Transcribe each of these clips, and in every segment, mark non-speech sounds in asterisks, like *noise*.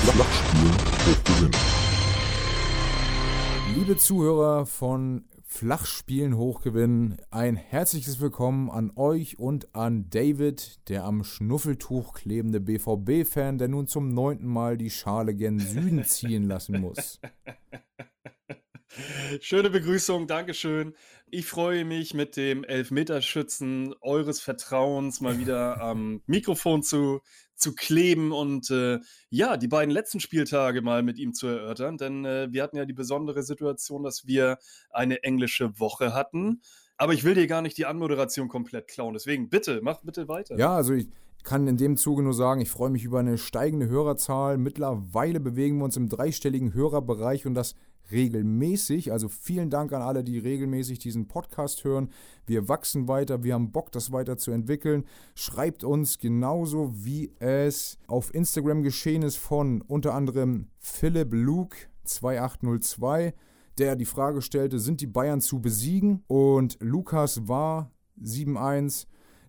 Flachspielen hochgewinnen. Liebe Zuhörer von Flachspielen hochgewinnen, ein herzliches Willkommen an euch und an David, der am Schnuffeltuch klebende BVB-Fan, der nun zum neunten Mal die Schale gen Süden ziehen lassen muss. *laughs* Schöne Begrüßung, Dankeschön. Ich freue mich, mit dem Elfmeterschützen eures Vertrauens mal wieder am Mikrofon zu, zu kleben und äh, ja, die beiden letzten Spieltage mal mit ihm zu erörtern, denn äh, wir hatten ja die besondere Situation, dass wir eine englische Woche hatten. Aber ich will dir gar nicht die Anmoderation komplett klauen. Deswegen bitte, mach bitte weiter. Ja, also ich kann in dem Zuge nur sagen, ich freue mich über eine steigende Hörerzahl. Mittlerweile bewegen wir uns im dreistelligen Hörerbereich und das regelmäßig. Also vielen Dank an alle, die regelmäßig diesen Podcast hören. Wir wachsen weiter, wir haben Bock, das weiterzuentwickeln. Schreibt uns genauso, wie es auf Instagram geschehen ist von unter anderem Philipp Luke 2802, der die Frage stellte, sind die Bayern zu besiegen? Und Lukas war 71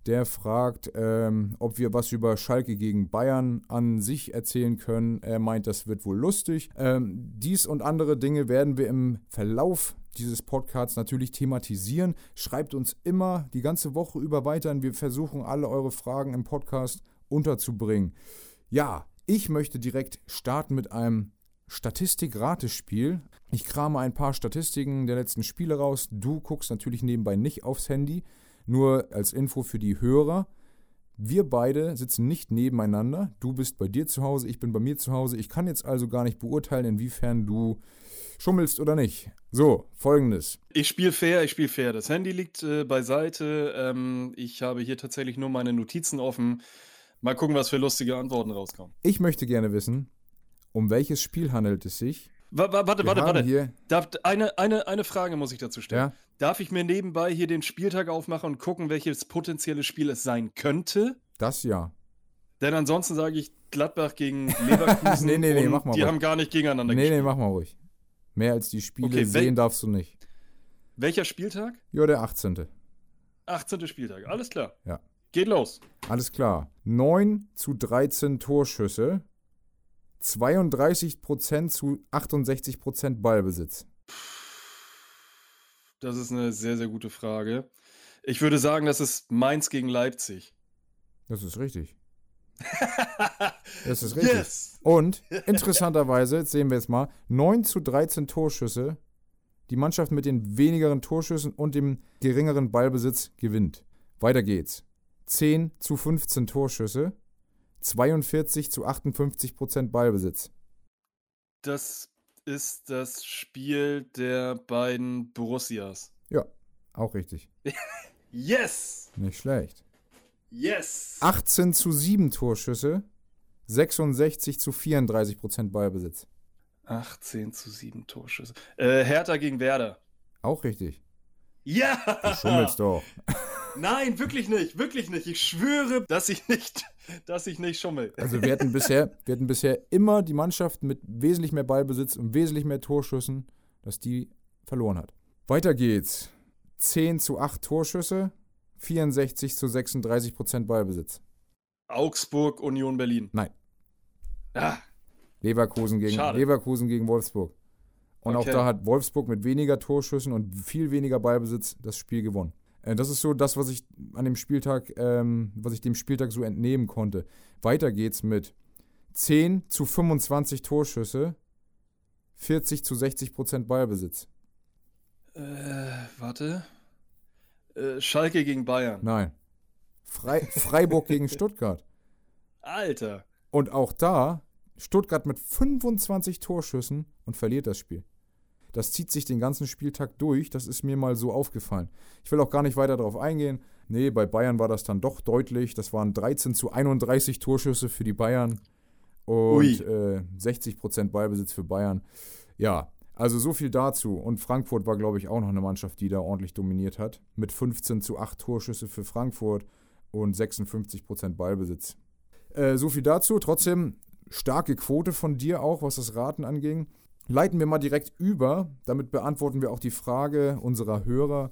der fragt, ähm, ob wir was über Schalke gegen Bayern an sich erzählen können. Er meint, das wird wohl lustig. Ähm, dies und andere Dinge werden wir im Verlauf dieses Podcasts natürlich thematisieren. Schreibt uns immer die ganze Woche über weiter. Wir versuchen alle eure Fragen im Podcast unterzubringen. Ja, ich möchte direkt starten mit einem Statistik-Ratespiel. Ich krame ein paar Statistiken der letzten Spiele raus. Du guckst natürlich nebenbei nicht aufs Handy. Nur als Info für die Hörer. Wir beide sitzen nicht nebeneinander. Du bist bei dir zu Hause, ich bin bei mir zu Hause. Ich kann jetzt also gar nicht beurteilen, inwiefern du schummelst oder nicht. So, folgendes. Ich spiele fair, ich spiele fair. Das Handy liegt äh, beiseite. Ähm, ich habe hier tatsächlich nur meine Notizen offen. Mal gucken, was für lustige Antworten rauskommen. Ich möchte gerne wissen, um welches Spiel handelt es sich? Warte, warte, warte, warte. Darf, eine, eine, eine Frage muss ich dazu stellen. Ja? Darf ich mir nebenbei hier den Spieltag aufmachen und gucken, welches potenzielle Spiel es sein könnte? Das ja. Denn ansonsten sage ich Gladbach gegen Leverkusen. *laughs* nee, nee, nee, mach mal Die ruhig. haben gar nicht gegeneinander nee, gespielt. Nee, nee, mach mal ruhig. Mehr als die Spiele okay, sehen darfst du nicht. Welcher Spieltag? Ja, der 18. 18. Spieltag, alles klar. Ja. Geht los. Alles klar. 9 zu 13 Torschüsse 32% zu 68% Ballbesitz? Das ist eine sehr, sehr gute Frage. Ich würde sagen, das ist Mainz gegen Leipzig. Das ist richtig. *laughs* das ist richtig. Yes. Und interessanterweise, jetzt *laughs* sehen wir jetzt mal, 9 zu 13 Torschüsse. Die Mannschaft mit den wenigeren Torschüssen und dem geringeren Ballbesitz gewinnt. Weiter geht's. 10 zu 15 Torschüsse. 42 zu 58 Prozent Ballbesitz. Das ist das Spiel der beiden Borussias. Ja, auch richtig. *laughs* yes! Nicht schlecht. Yes! 18 zu 7 Torschüsse, 66 zu 34 Prozent Ballbesitz. 18 zu 7 Torschüsse. Äh, Hertha gegen Werder. Auch richtig. Ja! Du schummelst doch. Nein, wirklich nicht, wirklich nicht. Ich schwöre, dass ich nicht, dass ich nicht schummel. Also wir hatten bisher, wir hatten bisher immer die Mannschaft mit wesentlich mehr Ballbesitz und wesentlich mehr Torschüssen, dass die verloren hat. Weiter geht's. 10 zu 8 Torschüsse, 64 zu 36 Prozent Ballbesitz. Augsburg, Union Berlin. Nein. Ah. Leverkusen gegen, Leverkusen gegen Wolfsburg. Und okay. auch da hat Wolfsburg mit weniger Torschüssen und viel weniger Ballbesitz das Spiel gewonnen. Äh, das ist so das, was ich an dem Spieltag, ähm, was ich dem Spieltag so entnehmen konnte. Weiter geht's mit 10 zu 25 Torschüsse, 40 zu 60 Prozent Ballbesitz. Äh, warte. Äh, Schalke gegen Bayern. Nein. Frei *laughs* Freiburg gegen Stuttgart. Alter. Und auch da Stuttgart mit 25 Torschüssen und verliert das Spiel. Das zieht sich den ganzen Spieltag durch. Das ist mir mal so aufgefallen. Ich will auch gar nicht weiter darauf eingehen. Nee, bei Bayern war das dann doch deutlich. Das waren 13 zu 31 Torschüsse für die Bayern und äh, 60% Ballbesitz für Bayern. Ja, also so viel dazu. Und Frankfurt war, glaube ich, auch noch eine Mannschaft, die da ordentlich dominiert hat. Mit 15 zu 8 Torschüsse für Frankfurt und 56% Ballbesitz. Äh, so viel dazu. Trotzdem starke Quote von dir auch, was das Raten anging. Leiten wir mal direkt über. Damit beantworten wir auch die Frage unserer Hörer.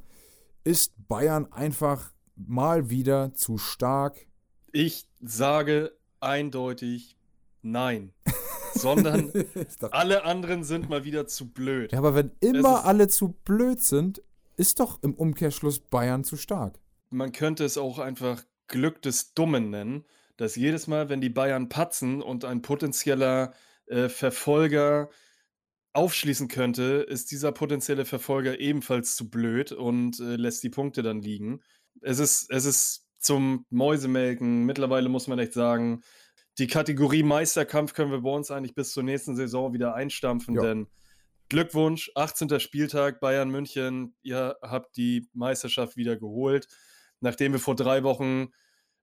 Ist Bayern einfach mal wieder zu stark? Ich sage eindeutig nein. *laughs* sondern alle anderen sind mal wieder zu blöd. Ja, aber wenn immer alle zu blöd sind, ist doch im Umkehrschluss Bayern zu stark. Man könnte es auch einfach Glück des Dummen nennen, dass jedes Mal, wenn die Bayern patzen und ein potenzieller äh, Verfolger aufschließen könnte, ist dieser potenzielle Verfolger ebenfalls zu blöd und äh, lässt die Punkte dann liegen. Es ist, es ist zum Mäusemelken. Mittlerweile muss man echt sagen, die Kategorie Meisterkampf können wir bei uns eigentlich bis zur nächsten Saison wieder einstampfen, ja. denn Glückwunsch, 18. Spieltag, Bayern München, ihr habt die Meisterschaft wieder geholt. Nachdem wir vor drei Wochen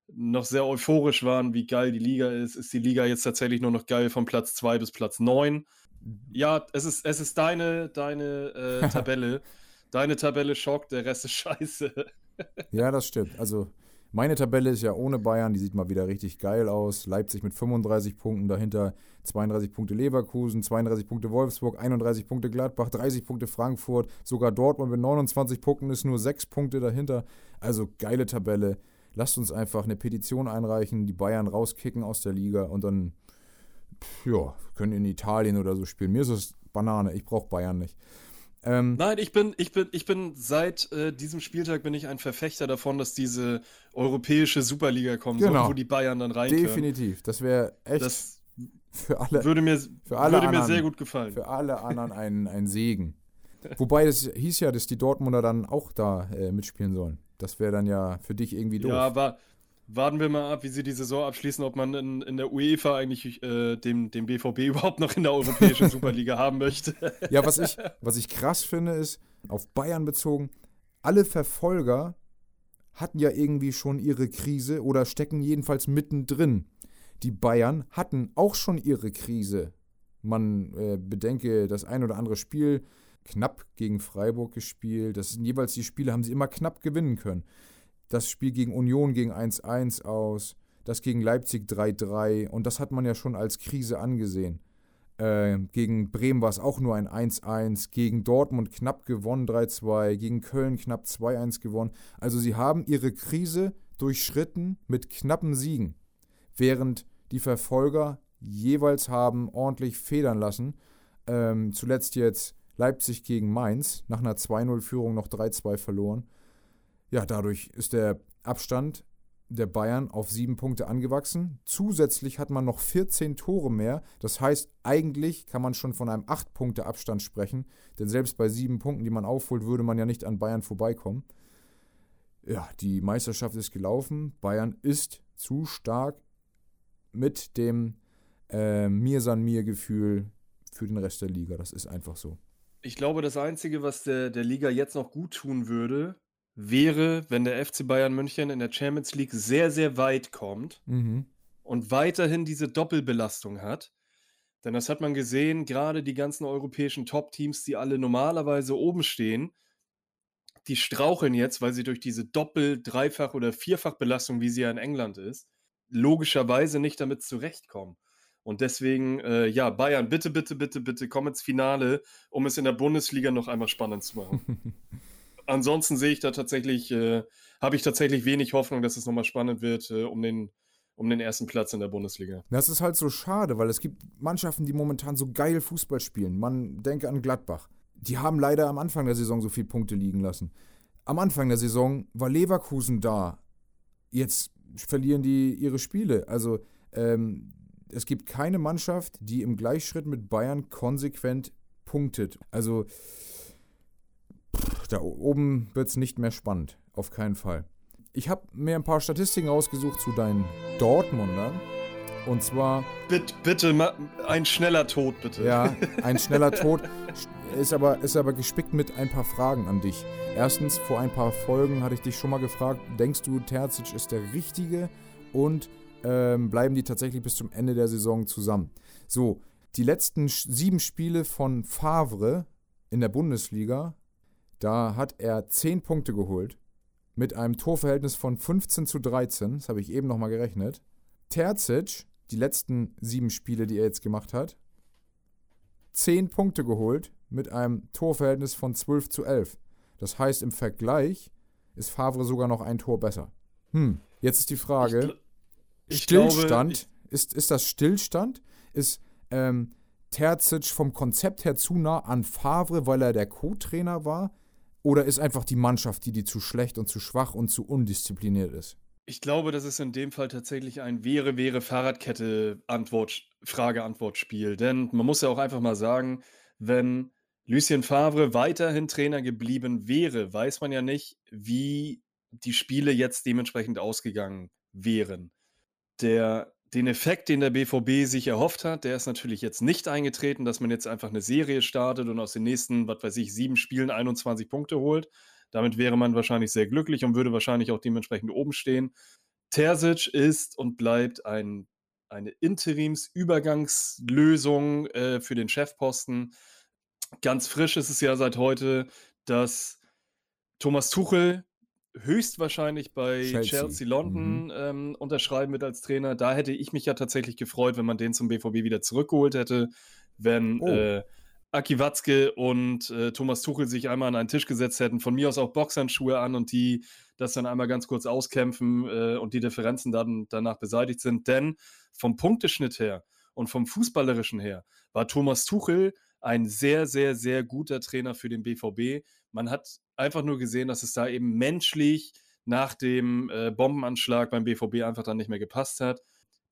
noch sehr euphorisch waren, wie geil die Liga ist, ist die Liga jetzt tatsächlich nur noch geil von Platz 2 bis Platz 9. Ja, es ist, es ist deine, deine äh, Tabelle. *laughs* deine Tabelle schockt, der Rest ist scheiße. *laughs* ja, das stimmt. Also meine Tabelle ist ja ohne Bayern, die sieht mal wieder richtig geil aus. Leipzig mit 35 Punkten, dahinter 32 Punkte Leverkusen, 32 Punkte Wolfsburg, 31 Punkte Gladbach, 30 Punkte Frankfurt, sogar Dortmund mit 29 Punkten ist nur 6 Punkte dahinter. Also geile Tabelle. Lasst uns einfach eine Petition einreichen, die Bayern rauskicken aus der Liga und dann, ja, können in Italien oder so spielen. Mir ist es Banane, ich brauche Bayern nicht. Ähm, Nein, ich bin, ich bin, ich bin seit äh, diesem Spieltag bin ich ein Verfechter davon, dass diese europäische Superliga kommt, genau. so, wo die Bayern dann rein Definitiv. Das wäre echt das für alle. Würde mir, für alle würde anderen, mir sehr gut gefallen. Für alle anderen ein, ein Segen. Wobei es hieß ja, dass die Dortmunder dann auch da äh, mitspielen sollen. Das wäre dann ja für dich irgendwie doof. Ja, aber warten wir mal ab, wie sie die Saison abschließen, ob man in, in der UEFA eigentlich äh, dem, dem BVB *laughs* überhaupt noch in der europäischen Superliga haben möchte. Ja, was ich, was ich krass finde, ist, auf Bayern bezogen, alle Verfolger hatten ja irgendwie schon ihre Krise oder stecken jedenfalls mittendrin. Die Bayern hatten auch schon ihre Krise. Man äh, bedenke das ein oder andere Spiel knapp gegen Freiburg gespielt. Das sind jeweils die Spiele, haben sie immer knapp gewinnen können. Das Spiel gegen Union ging 1-1 aus, das gegen Leipzig 3-3 und das hat man ja schon als Krise angesehen. Äh, gegen Bremen war es auch nur ein 1-1, gegen Dortmund knapp gewonnen 3-2, gegen Köln knapp 2-1 gewonnen. Also sie haben ihre Krise durchschritten mit knappen Siegen, während die Verfolger jeweils haben ordentlich federn lassen. Ähm, zuletzt jetzt Leipzig gegen Mainz, nach einer 2-0-Führung noch 3-2 verloren. Ja, dadurch ist der Abstand der Bayern auf sieben Punkte angewachsen. Zusätzlich hat man noch 14 Tore mehr. Das heißt, eigentlich kann man schon von einem 8-Punkte-Abstand sprechen. Denn selbst bei sieben Punkten, die man aufholt, würde man ja nicht an Bayern vorbeikommen. Ja, die Meisterschaft ist gelaufen. Bayern ist zu stark mit dem äh, Mir san mir Gefühl für den Rest der Liga. Das ist einfach so. Ich glaube, das Einzige, was der, der Liga jetzt noch gut tun würde, wäre, wenn der FC Bayern München in der Champions League sehr, sehr weit kommt mhm. und weiterhin diese Doppelbelastung hat. Denn das hat man gesehen, gerade die ganzen europäischen Top-Teams, die alle normalerweise oben stehen, die straucheln jetzt, weil sie durch diese Doppel-, Dreifach- oder Vierfachbelastung, wie sie ja in England ist, logischerweise nicht damit zurechtkommen. Und deswegen, äh, ja, Bayern, bitte, bitte, bitte, bitte, komm ins Finale, um es in der Bundesliga noch einmal spannend zu machen. *laughs* ansonsten sehe ich da tatsächlich, äh, habe ich tatsächlich wenig Hoffnung, dass es nochmal spannend wird äh, um, den, um den ersten Platz in der Bundesliga. Das ist halt so schade, weil es gibt Mannschaften, die momentan so geil Fußball spielen. Man denke an Gladbach. Die haben leider am Anfang der Saison so viele Punkte liegen lassen. Am Anfang der Saison war Leverkusen da. Jetzt verlieren die ihre Spiele. Also ähm, es gibt keine Mannschaft, die im Gleichschritt mit Bayern konsequent punktet. Also da oben wird es nicht mehr spannend. Auf keinen Fall. Ich habe mir ein paar Statistiken rausgesucht zu deinen Dortmundern. Und zwar. Bitte, bitte, ein schneller Tod, bitte. Ja, *laughs* ein schneller Tod ist aber, ist aber gespickt mit ein paar Fragen an dich. Erstens, vor ein paar Folgen hatte ich dich schon mal gefragt: Denkst du, Terzic ist der Richtige? Und ähm, bleiben die tatsächlich bis zum Ende der Saison zusammen? So, die letzten sieben Spiele von Favre in der Bundesliga da hat er 10 Punkte geholt mit einem Torverhältnis von 15 zu 13. Das habe ich eben nochmal gerechnet. Terzic, die letzten sieben Spiele, die er jetzt gemacht hat, 10 Punkte geholt mit einem Torverhältnis von 12 zu 11. Das heißt, im Vergleich ist Favre sogar noch ein Tor besser. Hm, jetzt ist die Frage: ich, ich Stillstand, glaube, ist, ist das Stillstand? Ist ähm, Terzic vom Konzept her zu nah an Favre, weil er der Co-Trainer war? Oder ist einfach die Mannschaft, die die zu schlecht und zu schwach und zu undiszipliniert ist? Ich glaube, das ist in dem Fall tatsächlich ein wäre, wäre Fahrradkette Antwort, Frage-Antwort-Spiel. Denn man muss ja auch einfach mal sagen, wenn Lucien Favre weiterhin Trainer geblieben wäre, weiß man ja nicht, wie die Spiele jetzt dementsprechend ausgegangen wären. Der, den Effekt, den der BVB sich erhofft hat, der ist natürlich jetzt nicht eingetreten, dass man jetzt einfach eine Serie startet und aus den nächsten, was weiß ich, sieben Spielen 21 Punkte holt. Damit wäre man wahrscheinlich sehr glücklich und würde wahrscheinlich auch dementsprechend oben stehen. Terzic ist und bleibt ein, eine Interimsübergangslösung äh, für den Chefposten. Ganz frisch ist es ja seit heute, dass Thomas Tuchel höchstwahrscheinlich bei Chelsea, Chelsea London mhm. ähm, unterschreiben wird als Trainer. Da hätte ich mich ja tatsächlich gefreut, wenn man den zum BVB wieder zurückgeholt hätte, wenn oh. äh, Aki Watzke und äh, Thomas Tuchel sich einmal an einen Tisch gesetzt hätten, von mir aus auch Boxhandschuhe an und die das dann einmal ganz kurz auskämpfen äh, und die Differenzen dann danach beseitigt sind. Denn vom Punkteschnitt her und vom Fußballerischen her war Thomas Tuchel ein sehr, sehr, sehr guter Trainer für den BVB. Man hat einfach nur gesehen, dass es da eben menschlich nach dem äh, Bombenanschlag beim BVB einfach dann nicht mehr gepasst hat.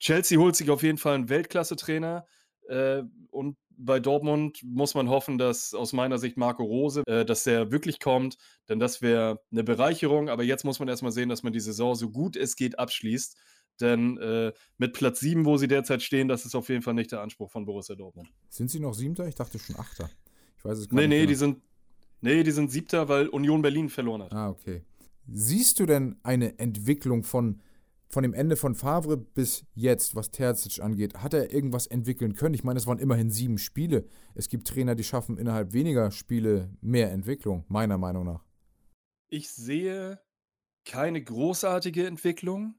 Chelsea holt sich auf jeden Fall einen Weltklasse-Trainer. Äh, und bei Dortmund muss man hoffen, dass aus meiner Sicht Marco Rose, äh, dass der wirklich kommt, denn das wäre eine Bereicherung. Aber jetzt muss man erstmal sehen, dass man die Saison so gut es geht abschließt. Denn äh, mit Platz 7, wo sie derzeit stehen, das ist auf jeden Fall nicht der Anspruch von Borussia Dortmund. Sind sie noch Siebter? Ich dachte schon Achter. Ich weiß es gar nee, nicht. Nee, nee, die sind, nee, die sind Siebter, weil Union Berlin verloren hat. Ah, okay. Siehst du denn eine Entwicklung von von dem Ende von Favre bis jetzt, was Terzic angeht, hat er irgendwas entwickeln können? Ich meine, es waren immerhin sieben Spiele. Es gibt Trainer, die schaffen innerhalb weniger Spiele mehr Entwicklung, meiner Meinung nach. Ich sehe keine großartige Entwicklung.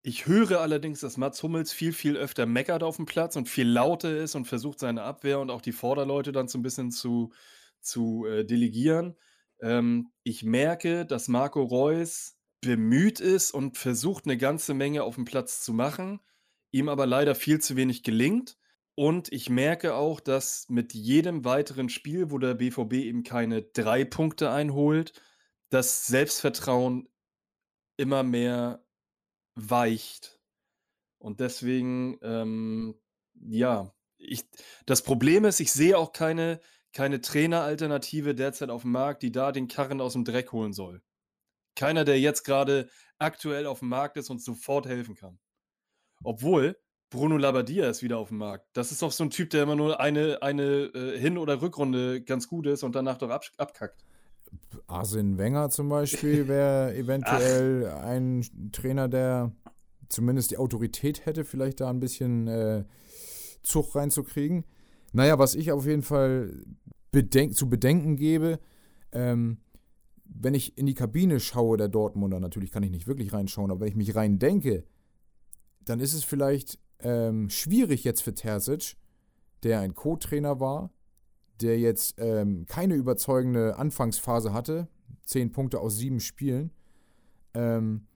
Ich höre allerdings, dass Mats Hummels viel, viel öfter meckert auf dem Platz und viel lauter ist und versucht, seine Abwehr und auch die Vorderleute dann so ein bisschen zu, zu äh, delegieren. Ähm, ich merke, dass Marco Reus bemüht ist und versucht, eine ganze Menge auf dem Platz zu machen, ihm aber leider viel zu wenig gelingt. Und ich merke auch, dass mit jedem weiteren Spiel, wo der BVB eben keine drei Punkte einholt, das Selbstvertrauen immer mehr weicht. Und deswegen, ähm, ja, ich, das Problem ist, ich sehe auch keine, keine Traineralternative derzeit auf dem Markt, die da den Karren aus dem Dreck holen soll. Keiner, der jetzt gerade aktuell auf dem Markt ist und sofort helfen kann. Obwohl Bruno Labbadia ist wieder auf dem Markt. Das ist doch so ein Typ, der immer nur eine, eine äh, Hin- oder Rückrunde ganz gut ist und danach doch ab, abkackt. Arsene Wenger zum Beispiel *laughs* wäre eventuell Ach. ein Trainer, der zumindest die Autorität hätte, vielleicht da ein bisschen äh, Zug reinzukriegen. Naja, was ich auf jeden Fall bedenk zu bedenken gebe, ähm, wenn ich in die Kabine schaue, der Dortmunder, natürlich kann ich nicht wirklich reinschauen, aber wenn ich mich rein denke, dann ist es vielleicht ähm, schwierig jetzt für Terzic, der ein Co-Trainer war, der jetzt ähm, keine überzeugende Anfangsphase hatte, zehn Punkte aus sieben Spielen, ähm,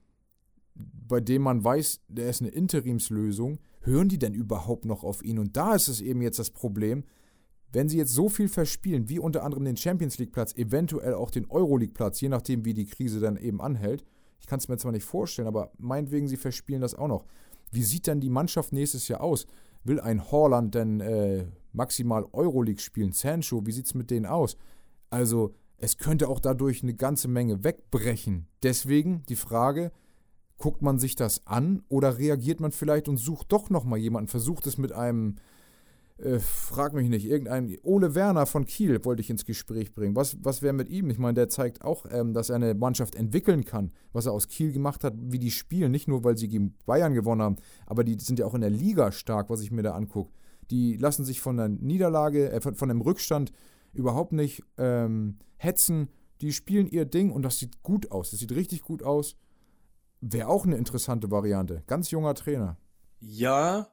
bei dem man weiß, der ist eine Interimslösung, hören die denn überhaupt noch auf ihn? Und da ist es eben jetzt das Problem, wenn sie jetzt so viel verspielen, wie unter anderem den Champions League-Platz, eventuell auch den Euroleague-Platz, je nachdem, wie die Krise dann eben anhält, ich kann es mir zwar nicht vorstellen, aber meinetwegen, sie verspielen das auch noch. Wie sieht dann die Mannschaft nächstes Jahr aus? Will ein Horland denn äh, maximal Euroleague spielen? Sancho, wie sieht es mit denen aus? Also, es könnte auch dadurch eine ganze Menge wegbrechen. Deswegen die Frage, guckt man sich das an oder reagiert man vielleicht und sucht doch nochmal jemanden, versucht es mit einem äh, frag mich nicht, irgendein Ole Werner von Kiel wollte ich ins Gespräch bringen. Was, was wäre mit ihm? Ich meine, der zeigt auch, ähm, dass er eine Mannschaft entwickeln kann, was er aus Kiel gemacht hat, wie die spielen. Nicht nur, weil sie gegen Bayern gewonnen haben, aber die sind ja auch in der Liga stark, was ich mir da angucke. Die lassen sich von der Niederlage, äh, von, von dem Rückstand überhaupt nicht ähm, hetzen. Die spielen ihr Ding und das sieht gut aus. Das sieht richtig gut aus. Wäre auch eine interessante Variante. Ganz junger Trainer. Ja,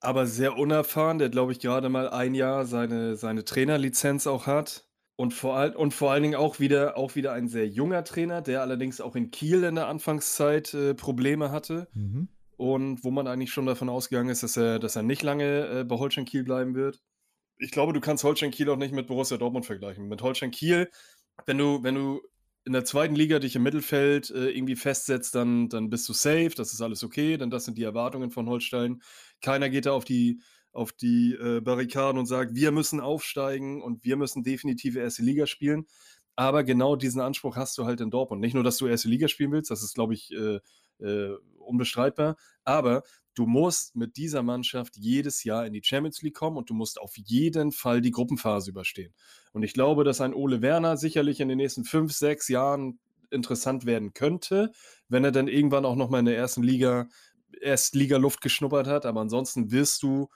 aber sehr unerfahren, der glaube ich gerade mal ein Jahr seine, seine Trainerlizenz auch hat. Und vor, all, und vor allen Dingen auch wieder, auch wieder ein sehr junger Trainer, der allerdings auch in Kiel in der Anfangszeit äh, Probleme hatte. Mhm. und wo man eigentlich schon davon ausgegangen ist, dass er, dass er nicht lange äh, bei Holstein Kiel bleiben wird. Ich glaube, du kannst Holstein Kiel auch nicht mit Borussia Dortmund vergleichen. Mit Holstein Kiel, wenn du, wenn du in der zweiten Liga dich im Mittelfeld äh, irgendwie festsetzt, dann, dann bist du safe, das ist alles okay, denn das sind die Erwartungen von Holstein. Keiner geht da auf die, auf die äh, Barrikaden und sagt, wir müssen aufsteigen und wir müssen definitiv erste Liga spielen. Aber genau diesen Anspruch hast du halt in Dortmund. Nicht nur, dass du erste Liga spielen willst, das ist, glaube ich, äh, äh, unbestreitbar, aber du musst mit dieser Mannschaft jedes Jahr in die Champions League kommen und du musst auf jeden Fall die Gruppenphase überstehen. Und ich glaube, dass ein Ole Werner sicherlich in den nächsten fünf, sechs Jahren interessant werden könnte, wenn er dann irgendwann auch nochmal in der ersten Liga, Erstliga-Luft geschnuppert hat. Aber ansonsten wirst du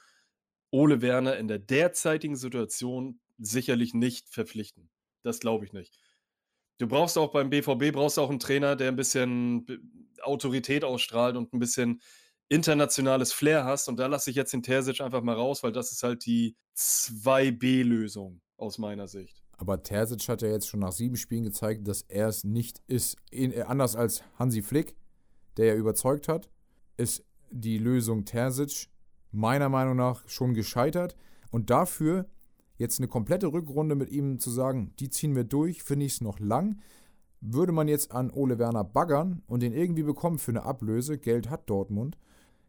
Ole Werner in der derzeitigen Situation sicherlich nicht verpflichten. Das glaube ich nicht. Du brauchst auch beim BVB brauchst auch einen Trainer, der ein bisschen Autorität ausstrahlt und ein bisschen internationales Flair hast. Und da lasse ich jetzt den Terzic einfach mal raus, weil das ist halt die 2B-Lösung aus meiner Sicht. Aber Terzic hat ja jetzt schon nach sieben Spielen gezeigt, dass er es nicht ist. Äh, anders als Hansi Flick, der ja überzeugt hat, ist die Lösung Terzic meiner Meinung nach schon gescheitert. Und dafür jetzt eine komplette Rückrunde mit ihm zu sagen, die ziehen wir durch, finde ich es noch lang. Würde man jetzt an Ole Werner baggern und den irgendwie bekommen für eine Ablöse, Geld hat Dortmund,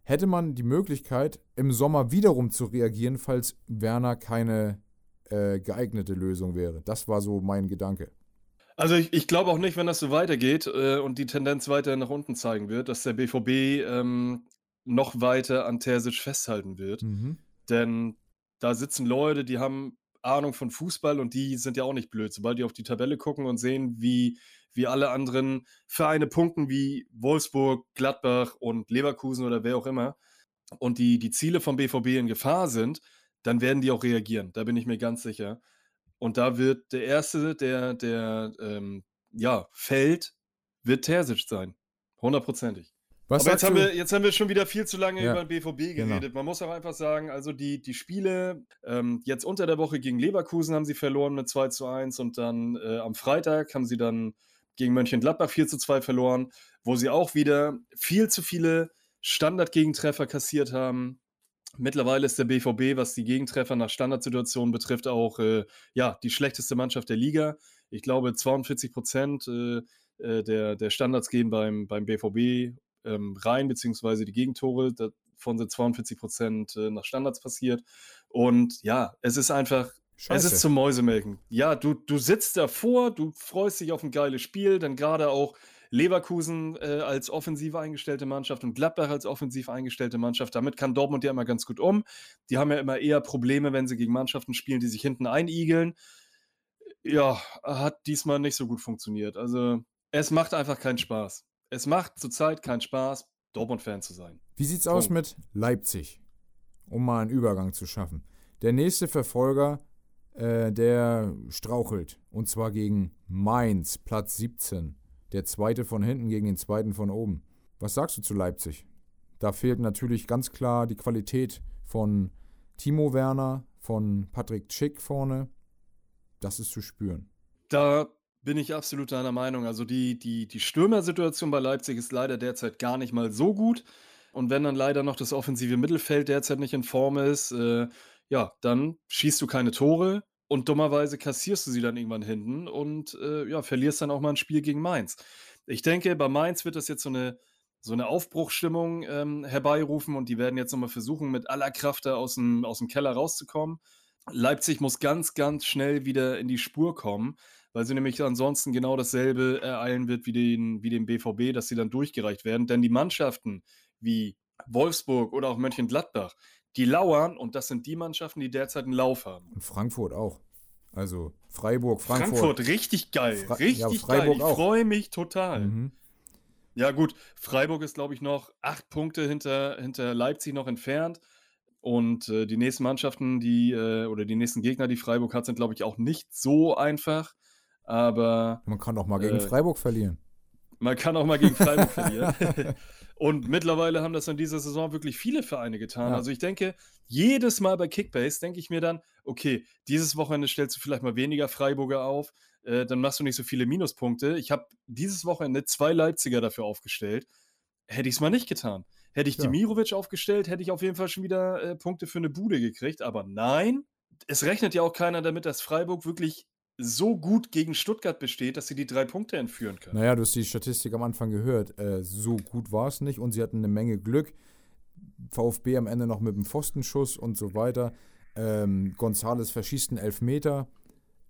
hätte man die Möglichkeit, im Sommer wiederum zu reagieren, falls Werner keine äh, geeignete Lösung wäre. Das war so mein Gedanke. Also ich, ich glaube auch nicht, wenn das so weitergeht äh, und die Tendenz weiter nach unten zeigen wird, dass der BVB ähm, noch weiter an Terzic festhalten wird. Mhm. Denn da sitzen Leute, die haben Ahnung von Fußball und die sind ja auch nicht blöd. Sobald die auf die Tabelle gucken und sehen, wie, wie alle anderen Vereine punkten, wie Wolfsburg, Gladbach und Leverkusen oder wer auch immer, und die, die Ziele vom BVB in Gefahr sind, dann werden die auch reagieren. Da bin ich mir ganz sicher. Und da wird der Erste, der, der ähm, ja, fällt, wird Terzic sein. Hundertprozentig. Was Aber jetzt haben, wir, jetzt haben wir schon wieder viel zu lange ja, über den BVB genau. geredet. Genau. Man muss auch einfach sagen, also die, die Spiele, ähm, jetzt unter der Woche gegen Leverkusen haben sie verloren mit 2 zu 1 und dann äh, am Freitag haben sie dann gegen Mönchengladbach 4 zu 2 verloren, wo sie auch wieder viel zu viele Standardgegentreffer kassiert haben. Mittlerweile ist der BVB, was die Gegentreffer nach Standardsituationen betrifft, auch äh, ja, die schlechteste Mannschaft der Liga. Ich glaube, 42 Prozent äh, äh, der, der Standards gehen beim, beim BVB ähm, rein, beziehungsweise die Gegentore. Davon sind 42 Prozent äh, nach Standards passiert. Und ja, es ist einfach, Scheiße. es ist zum Mäusemelken. Ja, du, du sitzt davor, du freust dich auf ein geiles Spiel, dann gerade auch Leverkusen äh, als offensiv eingestellte Mannschaft und Gladbach als offensiv eingestellte Mannschaft. Damit kann Dortmund ja immer ganz gut um. Die haben ja immer eher Probleme, wenn sie gegen Mannschaften spielen, die sich hinten einigeln. Ja, hat diesmal nicht so gut funktioniert. Also, es macht einfach keinen Spaß es macht zurzeit keinen Spaß, Dortmund-Fan zu sein. Wie sieht's Punkt. aus mit Leipzig? Um mal einen Übergang zu schaffen. Der nächste Verfolger, äh, der strauchelt. Und zwar gegen Mainz, Platz 17. Der zweite von hinten gegen den zweiten von oben. Was sagst du zu Leipzig? Da fehlt natürlich ganz klar die Qualität von Timo Werner, von Patrick Schick vorne. Das ist zu spüren. Da bin ich absolut deiner Meinung. Also die, die, die Stürmersituation bei Leipzig ist leider derzeit gar nicht mal so gut. Und wenn dann leider noch das offensive Mittelfeld derzeit nicht in Form ist, äh, ja, dann schießt du keine Tore und dummerweise kassierst du sie dann irgendwann hinten und äh, ja, verlierst dann auch mal ein Spiel gegen Mainz. Ich denke, bei Mainz wird das jetzt so eine, so eine Aufbruchsstimmung ähm, herbeirufen und die werden jetzt nochmal versuchen, mit aller Kraft da aus dem, aus dem Keller rauszukommen. Leipzig muss ganz, ganz schnell wieder in die Spur kommen weil sie nämlich ansonsten genau dasselbe ereilen wird wie den, wie den BVB, dass sie dann durchgereicht werden. Denn die Mannschaften wie Wolfsburg oder auch Mönchengladbach, die lauern und das sind die Mannschaften, die derzeit einen Lauf haben. Und Frankfurt auch. Also Freiburg, Frankfurt. Frankfurt, richtig geil. Fra richtig ja, Freiburg geil. Ich freue mich total. Mhm. Ja, gut. Freiburg ist, glaube ich, noch acht Punkte hinter, hinter Leipzig noch entfernt. Und äh, die nächsten Mannschaften, die, äh, oder die nächsten Gegner, die Freiburg hat, sind, glaube ich, auch nicht so einfach. Aber. Man kann auch mal gegen äh, Freiburg verlieren. Man kann auch mal gegen Freiburg *laughs* verlieren. Und mittlerweile haben das in dieser Saison wirklich viele Vereine getan. Ja. Also ich denke, jedes Mal bei Kickbase denke ich mir dann, okay, dieses Wochenende stellst du vielleicht mal weniger Freiburger auf, äh, dann machst du nicht so viele Minuspunkte. Ich habe dieses Wochenende zwei Leipziger dafür aufgestellt. hätte ich es mal nicht getan. Hätte ich Ja. Demirovic aufgestellt, hätte ich auf jeden Fall schon wieder äh, Punkte für eine Bude gekriegt. Aber nein, es rechnet ja auch keiner damit, dass Freiburg wirklich so gut gegen Stuttgart besteht, dass sie die drei Punkte entführen können. Naja, du hast die Statistik am Anfang gehört. Äh, so gut war es nicht und sie hatten eine Menge Glück. VfB am Ende noch mit dem Pfostenschuss und so weiter. Ähm, Gonzales verschießt einen Elfmeter.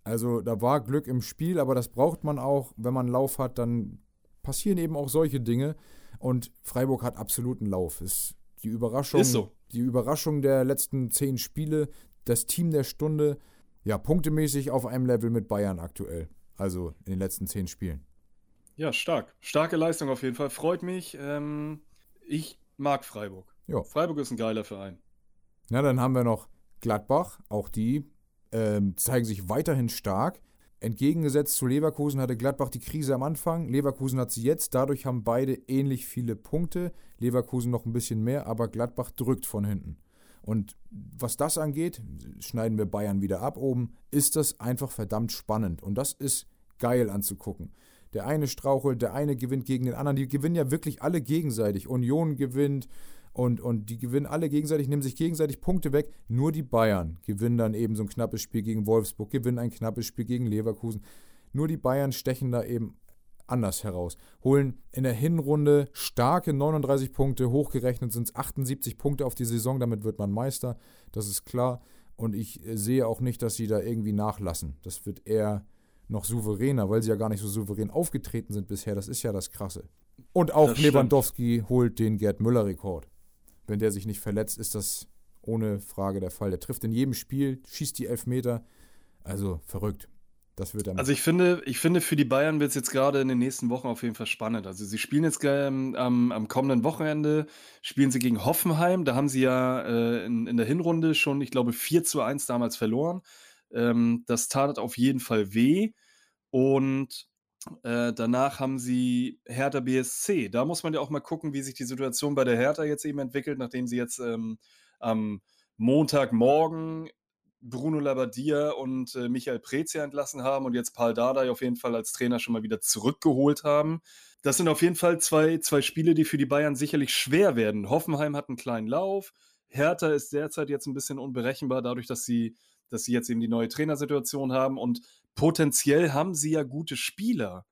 Also da war Glück im Spiel, aber das braucht man auch. Wenn man Lauf hat, dann passieren eben auch solche Dinge. Und Freiburg hat absoluten Lauf. Ist die Überraschung, Ist so. die Überraschung der letzten zehn Spiele, das Team der Stunde, ja, punktemäßig auf einem Level mit Bayern aktuell. Also in den letzten zehn Spielen. Ja, stark. Starke Leistung auf jeden Fall. Freut mich. Ähm, ich mag Freiburg. Ja. Freiburg ist ein geiler Verein. Na, dann haben wir noch Gladbach. Auch die ähm, zeigen sich weiterhin stark. Entgegengesetzt zu Leverkusen hatte Gladbach die Krise am Anfang. Leverkusen hat sie jetzt. Dadurch haben beide ähnlich viele Punkte. Leverkusen noch ein bisschen mehr, aber Gladbach drückt von hinten. Und was das angeht, schneiden wir Bayern wieder ab oben, ist das einfach verdammt spannend. Und das ist geil anzugucken. Der eine strauchelt, der eine gewinnt gegen den anderen. Die gewinnen ja wirklich alle gegenseitig. Union gewinnt und, und die gewinnen alle gegenseitig, nehmen sich gegenseitig Punkte weg. Nur die Bayern gewinnen dann eben so ein knappes Spiel gegen Wolfsburg, gewinnen ein knappes Spiel gegen Leverkusen. Nur die Bayern stechen da eben anders heraus. Holen in der Hinrunde starke 39 Punkte, hochgerechnet sind es 78 Punkte auf die Saison, damit wird man Meister, das ist klar. Und ich äh, sehe auch nicht, dass sie da irgendwie nachlassen. Das wird eher noch souveräner, weil sie ja gar nicht so souverän aufgetreten sind bisher. Das ist ja das Krasse. Und auch Das stimmt. Lewandowski holt den Gerd Müller-Rekord. Wenn der sich nicht verletzt, ist das ohne Frage der Fall. Der trifft in jedem Spiel, schießt die Elfmeter. Also verrückt. Das wird. Also ich finde, ich finde, für die Bayern wird es jetzt gerade in den nächsten Wochen auf jeden Fall spannend. Also sie spielen jetzt ähm, am, am kommenden Wochenende, spielen sie gegen Hoffenheim. Da haben sie ja äh, in, in der Hinrunde schon, ich glaube, 4 zu 1 damals verloren. Ähm, das tat auf jeden Fall weh. Und äh, danach haben sie Hertha BSC. Da muss man ja auch mal gucken, wie sich die Situation bei der Hertha jetzt eben entwickelt, nachdem sie jetzt ähm, am Montagmorgen Bruno Labbadia und äh, Michael Prezia entlassen haben und jetzt Paul Dardai auf jeden Fall als Trainer schon mal wieder zurückgeholt haben. Das sind auf jeden Fall zwei, zwei Spiele, die für die Bayern sicherlich schwer werden. Hoffenheim hat einen kleinen Lauf. Hertha ist derzeit jetzt ein bisschen unberechenbar, dadurch, dass sie, dass sie jetzt eben die neue Trainersituation haben. Und potenziell haben sie ja gute Spieler,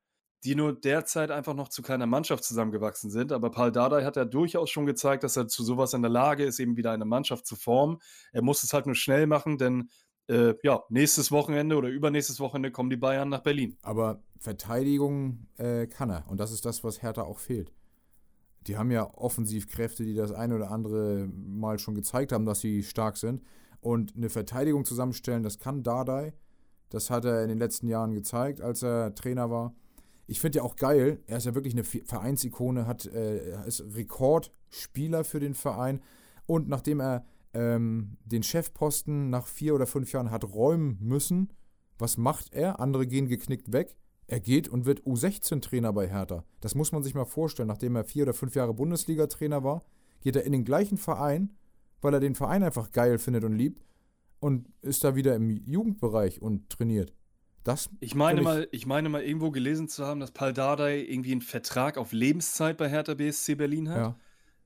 die nur derzeit einfach noch zu keiner Mannschaft zusammengewachsen sind. Aber Paul Dardai hat ja durchaus schon gezeigt, dass er zu sowas in der Lage ist, eben wieder eine Mannschaft zu formen. Er muss es halt nur schnell machen, denn äh, ja, nächstes Wochenende oder übernächstes Wochenende kommen die Bayern nach Berlin. Aber Verteidigung äh, kann er. Und das ist das, was Hertha auch fehlt. Die haben ja Offensivkräfte, die das ein oder andere Mal schon gezeigt haben, dass sie stark sind. Und eine Verteidigung zusammenstellen, das kann Dardai. Das hat er in den letzten Jahren gezeigt, als er Trainer war. Ich finde ja auch geil, er ist ja wirklich eine Vereinsikone, hat, äh, ist Rekordspieler für den Verein. Und nachdem er ähm, den Chefposten nach vier oder fünf Jahren hat räumen müssen, was macht er? Andere gehen geknickt weg. Er geht und wird U16-Trainer bei Hertha. Das muss man sich mal vorstellen. Nachdem er vier oder fünf Jahre Bundesliga-Trainer war, geht er in den gleichen Verein, weil er den Verein einfach geil findet und liebt und ist da wieder im Jugendbereich und trainiert. Das ich meine ich mal, ich meine mal irgendwo gelesen zu haben, dass Paul Dardai irgendwie einen Vertrag auf Lebenszeit bei Hertha BSC Berlin hat. Ja.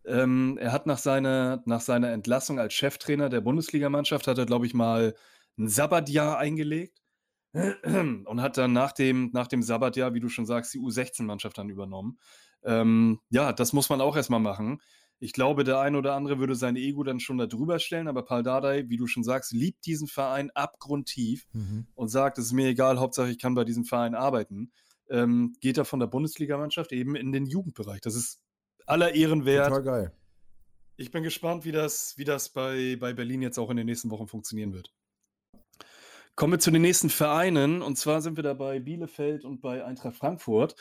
Ähm, er hat nach seiner, nach seiner Entlassung als Cheftrainer der Bundesligamannschaft, hat er, glaube ich, mal ein Sabbatjahr eingelegt *clears throat* und hat dann nach dem, nach dem Sabbatjahr, wie du schon sagst, die U16-Mannschaft dann übernommen. Ähm, ja, das muss man auch erstmal machen. Ich glaube, der ein oder andere würde sein Ego dann schon da drüber stellen, aber Paul Dardai, wie du schon sagst, liebt diesen Verein abgrundtief Mhm. und sagt, es ist mir egal, Hauptsache ich kann bei diesem Verein arbeiten. Ähm, geht er von der Bundesligamannschaft eben in den Jugendbereich. Das ist aller Ehren wert. Total geil. Ich bin gespannt, wie das, wie das bei, bei Berlin jetzt auch in den nächsten Wochen funktionieren wird. Kommen wir zu den nächsten Vereinen. Und zwar sind wir da bei Bielefeld und bei Eintracht Frankfurt.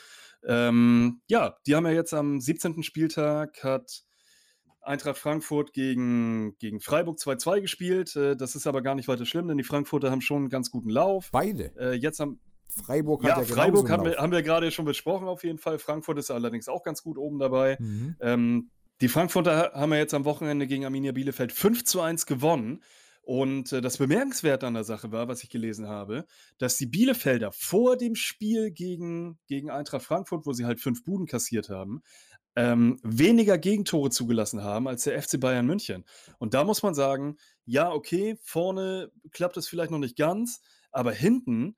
Ähm, ja, die haben ja jetzt am 17. Spieltag hat Eintracht Frankfurt gegen, gegen Freiburg 2-2 gespielt. Äh, das ist aber gar nicht weiter schlimm, denn die Frankfurter haben schon einen ganz guten Lauf. Beide. Äh, jetzt am, Freiburg hat ja, ja, Freiburg haben wir, haben wir gerade schon besprochen, auf jeden Fall. Frankfurt ist allerdings auch ganz gut oben dabei. Mhm. Ähm, die Frankfurter haben ja jetzt am Wochenende gegen Arminia Bielefeld 5 zu 1 gewonnen. Und äh, das Bemerkenswerte an der Sache war, was ich gelesen habe, dass die Bielefelder vor dem Spiel gegen, gegen Eintracht Frankfurt, wo sie halt fünf Buden kassiert haben, ähm, weniger Gegentore zugelassen haben als der FC Bayern München. Und da muss man sagen, ja, okay, vorne klappt es vielleicht noch nicht ganz, aber hinten,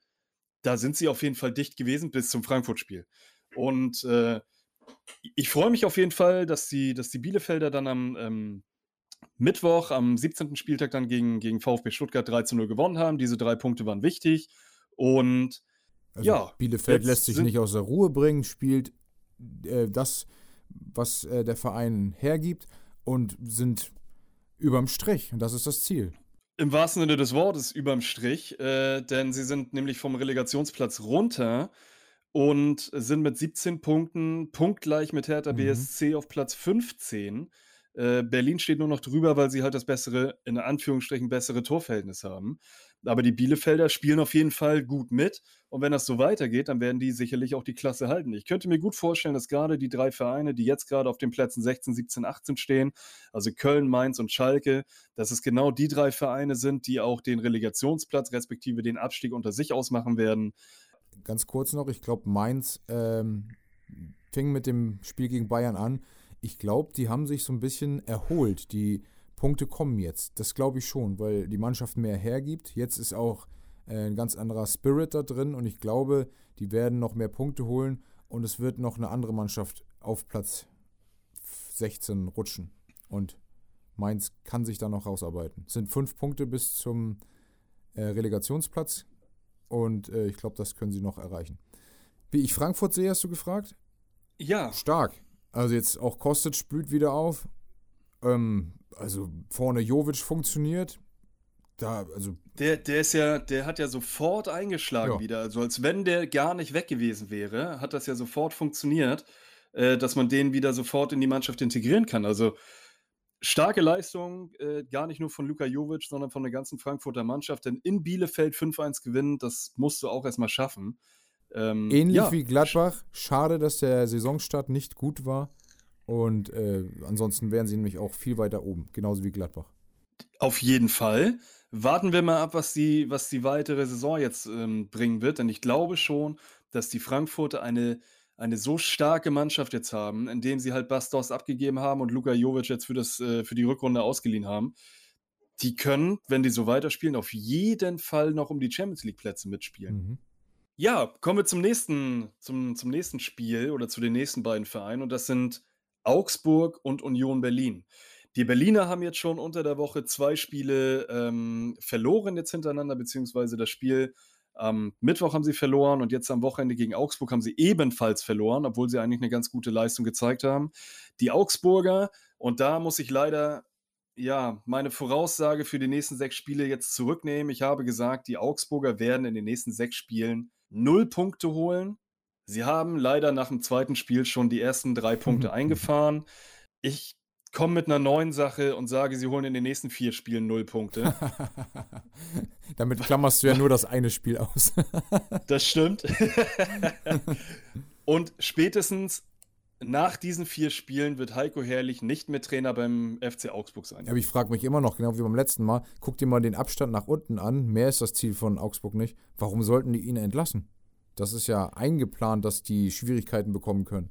da sind sie auf jeden Fall dicht gewesen bis zum Frankfurt-Spiel. Und äh, ich freue mich auf jeden Fall, dass die, dass die Bielefelder dann am ähm, Mittwoch, am 17. Spieltag dann gegen, gegen VfB Stuttgart 3 zu 0 gewonnen haben. Diese drei Punkte waren wichtig. Und also ja. Bielefeld lässt sich nicht aus der Ruhe bringen, spielt äh, das, was äh, der Verein hergibt und sind überm Strich. Und das ist das Ziel. Im wahrsten Sinne des Wortes überm Strich, äh, denn sie sind nämlich vom Relegationsplatz runter und sind mit 17 Punkten punktgleich mit Hertha mhm. BSC auf Platz 15. Äh, Berlin steht nur noch drüber, weil sie halt das bessere, in Anführungsstrichen, bessere Torverhältnis haben. Aber die Bielefelder spielen auf jeden Fall gut mit. Und wenn das so weitergeht, dann werden die sicherlich auch die Klasse halten. Ich könnte mir gut vorstellen, dass gerade die drei Vereine, die jetzt gerade auf den Plätzen 16, 17, 18 stehen, also Köln, Mainz und Schalke, dass es genau die drei Vereine sind, die auch den Relegationsplatz respektive den Abstieg unter sich ausmachen werden. Ganz kurz noch, ich glaube, Mainz ähm, fing mit dem Spiel gegen Bayern an ich glaube, die haben sich so ein bisschen erholt. Die Punkte kommen jetzt. Das glaube ich schon, weil die Mannschaft mehr hergibt. Jetzt ist auch äh, ein ganz anderer Spirit da drin und ich glaube, die werden noch mehr Punkte holen und es wird noch eine andere Mannschaft auf Platz 16 rutschen. Und Mainz kann sich da noch rausarbeiten. Es sind fünf Punkte bis zum äh, Relegationsplatz und äh, ich glaube, das können sie noch erreichen. Wie ich Frankfurt sehe, hast du gefragt? Ja. Stark. Also jetzt auch Kostic spült wieder auf. Ähm, also vorne Jovic funktioniert. Da, also der, der ist ja, der hat ja sofort eingeschlagen ja. wieder. Also als wenn der gar nicht weg gewesen wäre, hat das ja sofort funktioniert, äh, dass man den wieder sofort in die Mannschaft integrieren kann. Also starke Leistung, äh, gar nicht nur von Luka Jovic, sondern von der ganzen Frankfurter Mannschaft. Denn in Bielefeld 5-1 gewinnen, das musst du auch erstmal schaffen. Ähm, Ähnlich ja. wie Gladbach. Schade, dass der Saisonstart nicht gut war. Und äh, ansonsten wären sie nämlich auch viel weiter oben, genauso wie Gladbach. Auf jeden Fall. Warten wir mal ab, was die, was die weitere Saison jetzt ähm, bringen wird. Denn ich glaube schon, dass die Frankfurter eine, eine so starke Mannschaft jetzt haben, indem sie halt Bastos abgegeben haben und Luka Jovic jetzt für, das, äh, für die Rückrunde ausgeliehen haben. Die können, wenn die so weiterspielen, auf jeden Fall noch um die Champions League-Plätze mitspielen. Mhm. Ja, kommen wir zum nächsten, zum, zum nächsten Spiel oder zu den nächsten beiden Vereinen und das sind Augsburg und Union Berlin. Die Berliner haben jetzt schon unter der Woche zwei Spiele ähm, verloren jetzt hintereinander, beziehungsweise das Spiel am Mittwoch haben sie verloren und jetzt am Wochenende gegen Augsburg haben sie ebenfalls verloren, obwohl sie eigentlich eine ganz gute Leistung gezeigt haben. Die Augsburger, und da muss ich leider ja, meine Voraussage für die nächsten sechs Spiele jetzt zurücknehmen. Ich habe gesagt, die Augsburger werden in den nächsten sechs Spielen null Punkte holen. Sie haben leider nach dem zweiten Spiel schon die ersten drei Punkte *laughs* eingefahren. Ich komme mit einer neuen Sache und sage, sie holen in den nächsten vier Spielen null Punkte. *laughs* Damit klammerst du ja nur das eine Spiel aus. das stimmt. *laughs* und spätestens nach diesen vier Spielen wird Heiko Herrlich nicht mehr Trainer beim FC Augsburg sein. Aber ich frage mich immer noch, genau wie beim letzten Mal, guck dir mal den Abstand nach unten an. Mehr ist das Ziel von Augsburg nicht. Warum sollten die ihn entlassen? Das ist ja eingeplant, dass die Schwierigkeiten bekommen können.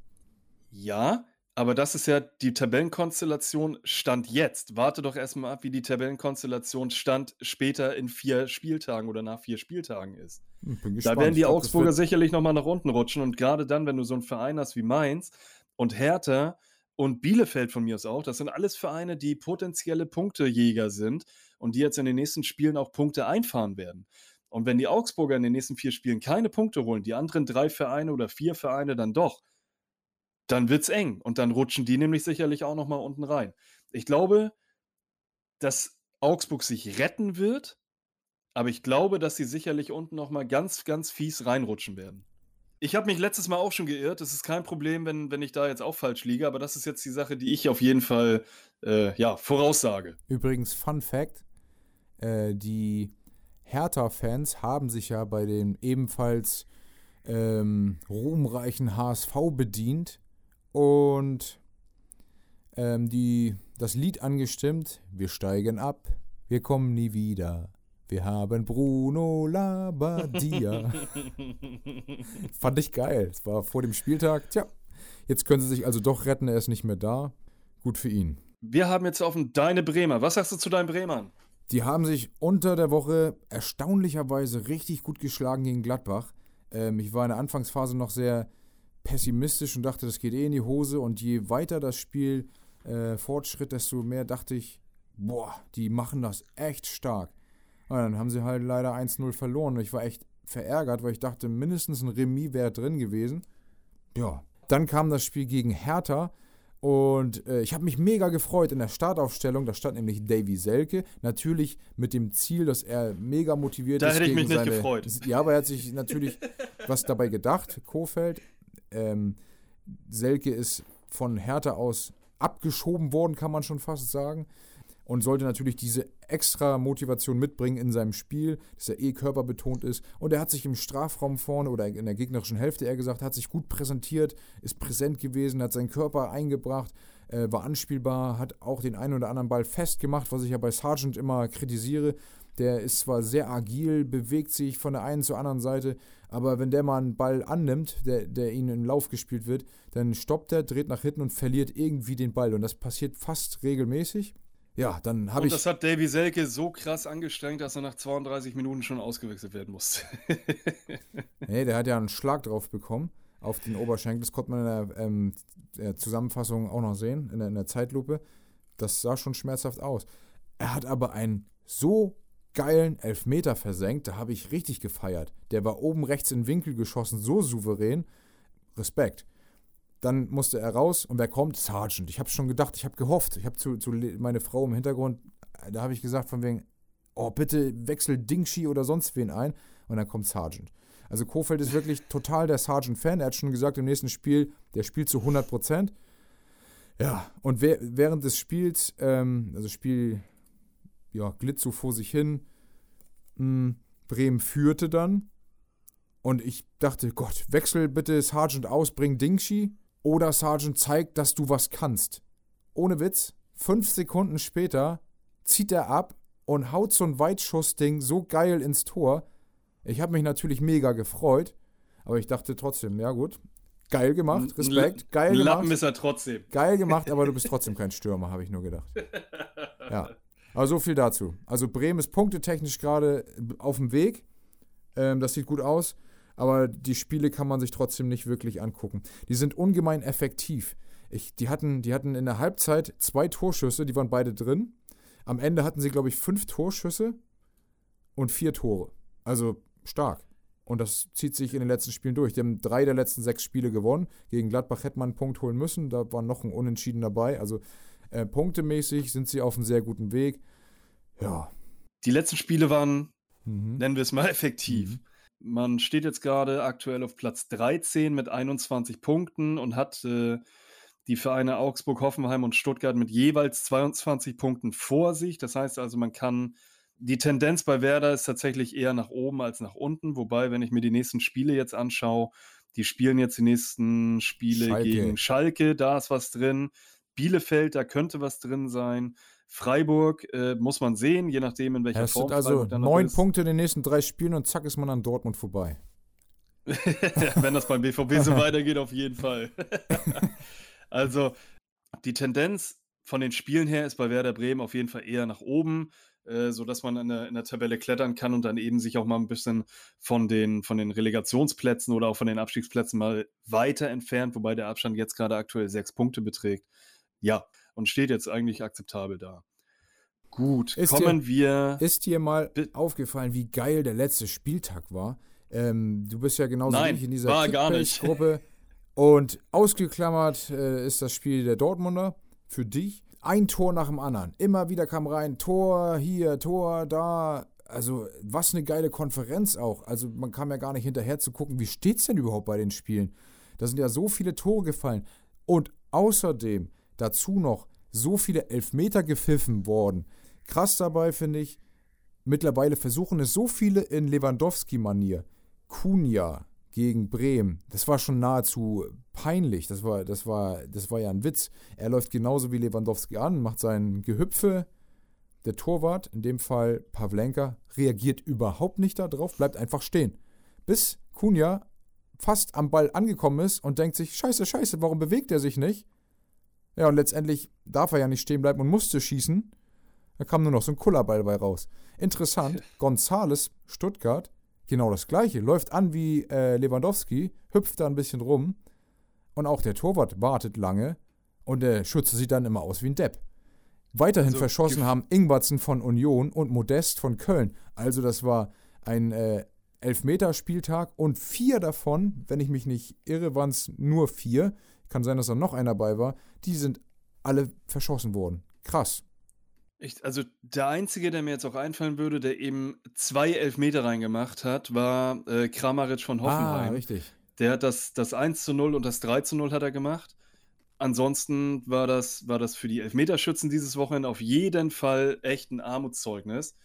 Ja, aber das ist ja die Tabellenkonstellation Stand jetzt. Warte doch erstmal ab, wie die Tabellenkonstellation Stand später in vier Spieltagen oder nach vier Spieltagen ist. Hm, da werden die Augsburger sicherlich nochmal nach unten rutschen und gerade dann, wenn du so einen Verein hast wie Mainz und Hertha und Bielefeld von mir aus auch, das sind alles Vereine, die potenzielle Punktejäger sind und die jetzt in den nächsten Spielen auch Punkte einfahren werden. Und wenn die Augsburger in den nächsten vier Spielen keine Punkte holen, die anderen drei Vereine oder vier Vereine dann doch, dann wird es eng. Und dann rutschen die nämlich sicherlich auch nochmal unten rein. Ich glaube, dass Augsburg sich retten wird, aber ich glaube, dass sie sicherlich unten nochmal ganz, ganz fies reinrutschen werden. Ich habe mich letztes Mal auch schon geirrt. Es ist kein Problem, wenn, wenn ich da jetzt auch falsch liege, aber das ist jetzt die Sache, die ich auf jeden Fall äh, ja, voraussage. Übrigens, Fun Fact: äh, Die Hertha-Fans haben sich ja bei dem ebenfalls ähm, ruhmreichen HSV bedient und ähm, die, das Lied angestimmt. Wir steigen ab, wir kommen nie wieder. Wir haben Bruno Labbadia. *laughs* Fand ich geil. Es war vor dem Spieltag. Tja, Jetzt können sie sich also doch retten, er ist nicht mehr da. Gut für ihn. Wir haben jetzt auf deine Bremer. Was sagst du zu deinen Bremern? Die haben sich unter der Woche erstaunlicherweise richtig gut geschlagen gegen Gladbach. Ähm, ich war in der Anfangsphase noch sehr pessimistisch und dachte, das geht eh in die Hose. Und je weiter das Spiel äh, fortschritt, desto mehr dachte ich, boah, die machen das echt stark. Und dann haben sie halt leider 1-0 verloren. Und ich war echt verärgert, weil ich dachte, mindestens ein Remis wäre drin gewesen. Ja. Dann kam das Spiel gegen Hertha. Und äh, ich habe mich mega gefreut in der Startaufstellung. Da stand nämlich Davy Selke. Natürlich mit dem Ziel, dass er mega motiviert da ist. Da hätte ich mich seine, nicht gefreut. *laughs* Ja, aber er hat sich natürlich was dabei gedacht. Kofeld. Ähm, Selke ist von Hertha aus abgeschoben worden, kann man schon fast sagen. Und sollte natürlich diese extra Motivation mitbringen in seinem Spiel, dass er eh körperbetont ist. Und er hat sich im Strafraum vorne oder in der gegnerischen Hälfte, eher gesagt, hat sich gut präsentiert, ist präsent gewesen, hat seinen Körper eingebracht, äh, war anspielbar, hat auch den einen oder anderen Ball festgemacht, was ich ja bei Sargent immer kritisiere. Der ist zwar sehr agil, bewegt sich von der einen zur anderen Seite, aber wenn der mal einen Ball annimmt, der, der ihn in Lauf gespielt wird, dann stoppt er, dreht nach hinten und verliert irgendwie den Ball. Und das passiert fast regelmäßig. Ja, dann habe ich. Und das hat Davy Selke so krass angestrengt, dass er nach 32 Minuten schon ausgewechselt werden musste. *laughs* nee, der hat ja einen Schlag drauf bekommen auf den Oberschenkel. Das konnte man in der, ähm, der Zusammenfassung auch noch sehen, in der, in der Zeitlupe. Das sah schon schmerzhaft aus. Er hat aber einen so geilen Elfmeter versenkt, da habe ich richtig gefeiert. Der war oben rechts in den Winkel geschossen, so souverän. Respekt. Dann musste er raus und wer kommt? Sergeant. Ich habe schon gedacht, ich habe gehofft. Ich habe zu, zu meine Frau im Hintergrund, da habe ich gesagt von wegen, oh bitte wechsel Dingshi oder sonst wen ein. Und dann kommt Sergeant. Also Kofeld ist wirklich total der Sergeant-Fan. Er hat schon gesagt, im nächsten Spiel, der spielt zu 100 Prozent. Ja, und während des Spiels, ähm, also Spiel ja, glitt so vor sich hin. Hm, Bremen führte dann. Und ich dachte, Gott, wechsel bitte Sergeant aus, bring Dingshi. Oder Sergeant zeigt, dass du was kannst. Ohne Witz, fünf Sekunden später zieht er ab und haut so ein Weitschussding so geil ins Tor. Ich habe mich natürlich mega gefreut, aber ich dachte trotzdem, ja gut, geil gemacht, Respekt, geil gemacht. Lappen ist er trotzdem. Geil gemacht, aber du bist *laughs* trotzdem kein Stürmer, habe ich nur gedacht. *laughs* Ja. Aber so viel dazu. Also Bremen ist punktetechnisch gerade auf dem Weg. Ähm, das sieht gut aus. Aber die Spiele kann man sich trotzdem nicht wirklich angucken. Die sind ungemein effektiv. Ich, die, hatten, die hatten in der Halbzeit zwei Torschüsse, die waren beide drin. Am Ende hatten sie, glaube ich, fünf Torschüsse und vier Tore. Also stark. Und das zieht sich in den letzten Spielen durch. Die haben drei der letzten sechs Spiele gewonnen. Gegen Gladbach hätte man einen Punkt holen müssen. Da war noch ein Unentschieden dabei. Also äh, punktemäßig sind sie auf einem sehr guten Weg. Ja. Die letzten Spiele waren, mhm. nennen wir es mal, effektiv. Mhm. Man steht jetzt gerade aktuell auf Platz 13 mit 21 Punkten und hat äh, die Vereine Augsburg, Hoffenheim und Stuttgart mit jeweils 22 Punkten vor sich. Das heißt also, man kann die Tendenz bei Werder ist tatsächlich eher nach oben als nach unten. Wobei, wenn ich mir die nächsten Spiele jetzt anschaue, die spielen jetzt die nächsten Spiele Schalke. gegen Schalke, da ist was drin. Bielefeld, da könnte was drin sein. Freiburg äh, muss man sehen, je nachdem, in welcher ja, Form. Sind also neun Punkte in den nächsten drei Spielen und zack ist man an Dortmund vorbei. *laughs* Wenn das beim BVB so *laughs* weitergeht, auf jeden Fall. *laughs* also die Tendenz von den Spielen her ist bei Werder Bremen auf jeden Fall eher nach oben, äh, sodass man in der, in der Tabelle klettern kann und dann eben sich auch mal ein bisschen von den, von den Relegationsplätzen oder auch von den Abstiegsplätzen mal weiter entfernt, wobei der Abstand jetzt gerade aktuell sechs Punkte beträgt. Ja, und steht jetzt eigentlich akzeptabel da. Gut, ist kommen dir, wir. Ist dir mal aufgefallen, wie geil der letzte Spieltag war? Ähm, du bist ja genauso Nein, wie ich in dieser. Gruppe. Und ausgeklammert äh, ist das Spiel der Dortmunder für dich. Ein Tor nach dem anderen. Immer wieder kam rein, Tor hier, Tor da. Also, was eine geile Konferenz auch. Also, man kam ja gar nicht hinterher zu gucken, wie steht es denn überhaupt bei den Spielen. Da sind ja so viele Tore gefallen. Und außerdem dazu noch so viele Elfmeter gepfiffen worden. Krass dabei finde ich, mittlerweile versuchen es so viele in Lewandowski-Manier. Kunja gegen Bremen, das war schon nahezu peinlich. Das war, das, war, das war ja ein Witz. Er läuft genauso wie Lewandowski an, macht sein Gehüpfe. Der Torwart, in dem Fall Pavlenka, reagiert überhaupt nicht darauf, bleibt einfach stehen. Bis Kunja fast am Ball angekommen ist und denkt sich, scheiße, scheiße, warum bewegt er sich nicht? Ja, und letztendlich darf er ja nicht stehen bleiben und musste schießen. Da kam nur noch so ein Kullerball bei raus. Interessant, *laughs* Gonzales, Stuttgart, genau das gleiche. Läuft an wie äh, Lewandowski, hüpft da ein bisschen rum. Und auch der Torwart wartet lange. Und der Schütze sieht dann immer aus wie ein Depp. Weiterhin Also, verschossen haben Ingwertsen von Union und Modest von Köln. Also das war ein äh, Elfmeterspieltag und vier davon, wenn ich mich nicht irre, waren es nur vier. Kann sein, dass da noch einer dabei war. Die sind alle verschossen worden. Krass. Ich, also der Einzige, der mir jetzt auch einfallen würde, der eben zwei Elfmeter reingemacht hat, war äh, Kramaric von Ah, Hoffenheim. richtig. Der hat das, das 1 zu 0 und das 3 zu 0 hat er gemacht. Ansonsten war das, war das für die Elfmeterschützen dieses Wochenende auf jeden Fall echt ein Armutszeugnis.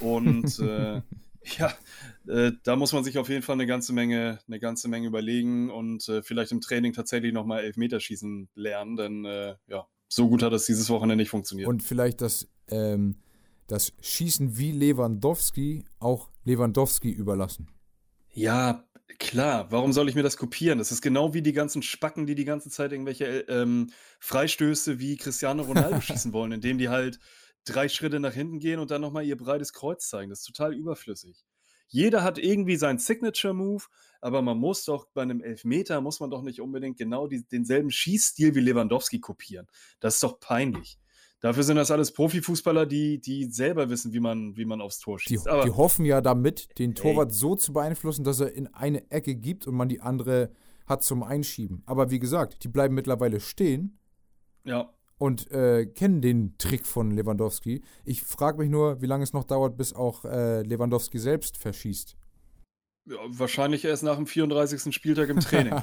Und *laughs* äh, *laughs* ja, äh, da muss man sich auf jeden Fall eine ganze Menge, eine ganze Menge überlegen und äh, vielleicht im Training tatsächlich nochmal Elfmeterschießen lernen, denn äh, ja, so gut hat das dieses Wochenende nicht funktioniert. Und vielleicht das, ähm, das Schießen wie Lewandowski auch Lewandowski überlassen. Ja, klar. Warum soll ich mir das kopieren? Das ist genau wie die ganzen Spacken, die die ganze Zeit irgendwelche äh, ähm, Freistöße wie Cristiano Ronaldo *laughs* schießen wollen, indem die halt drei Schritte nach hinten gehen und dann nochmal ihr breites Kreuz zeigen. Das ist total überflüssig. Jeder hat irgendwie seinen Signature-Move, aber man muss doch bei einem Elfmeter, muss man doch nicht unbedingt genau die, denselben Schießstil wie Lewandowski kopieren. Das ist doch peinlich. Dafür sind das alles Profifußballer, die, die selber wissen, wie man, wie man aufs Tor Die, schießt. aber die hoffen ja damit, den Torwart so zu beeinflussen, dass er in eine Ecke gibt und man die andere hat zum Einschieben. Aber wie gesagt, die bleiben mittlerweile stehen ja, und äh, kennen den Trick von Lewandowski. Ich frage mich nur, wie lange es noch dauert, bis auch äh, Lewandowski selbst verschießt. Ja, wahrscheinlich erst nach dem 34. Spieltag im Training. *laughs* *laughs*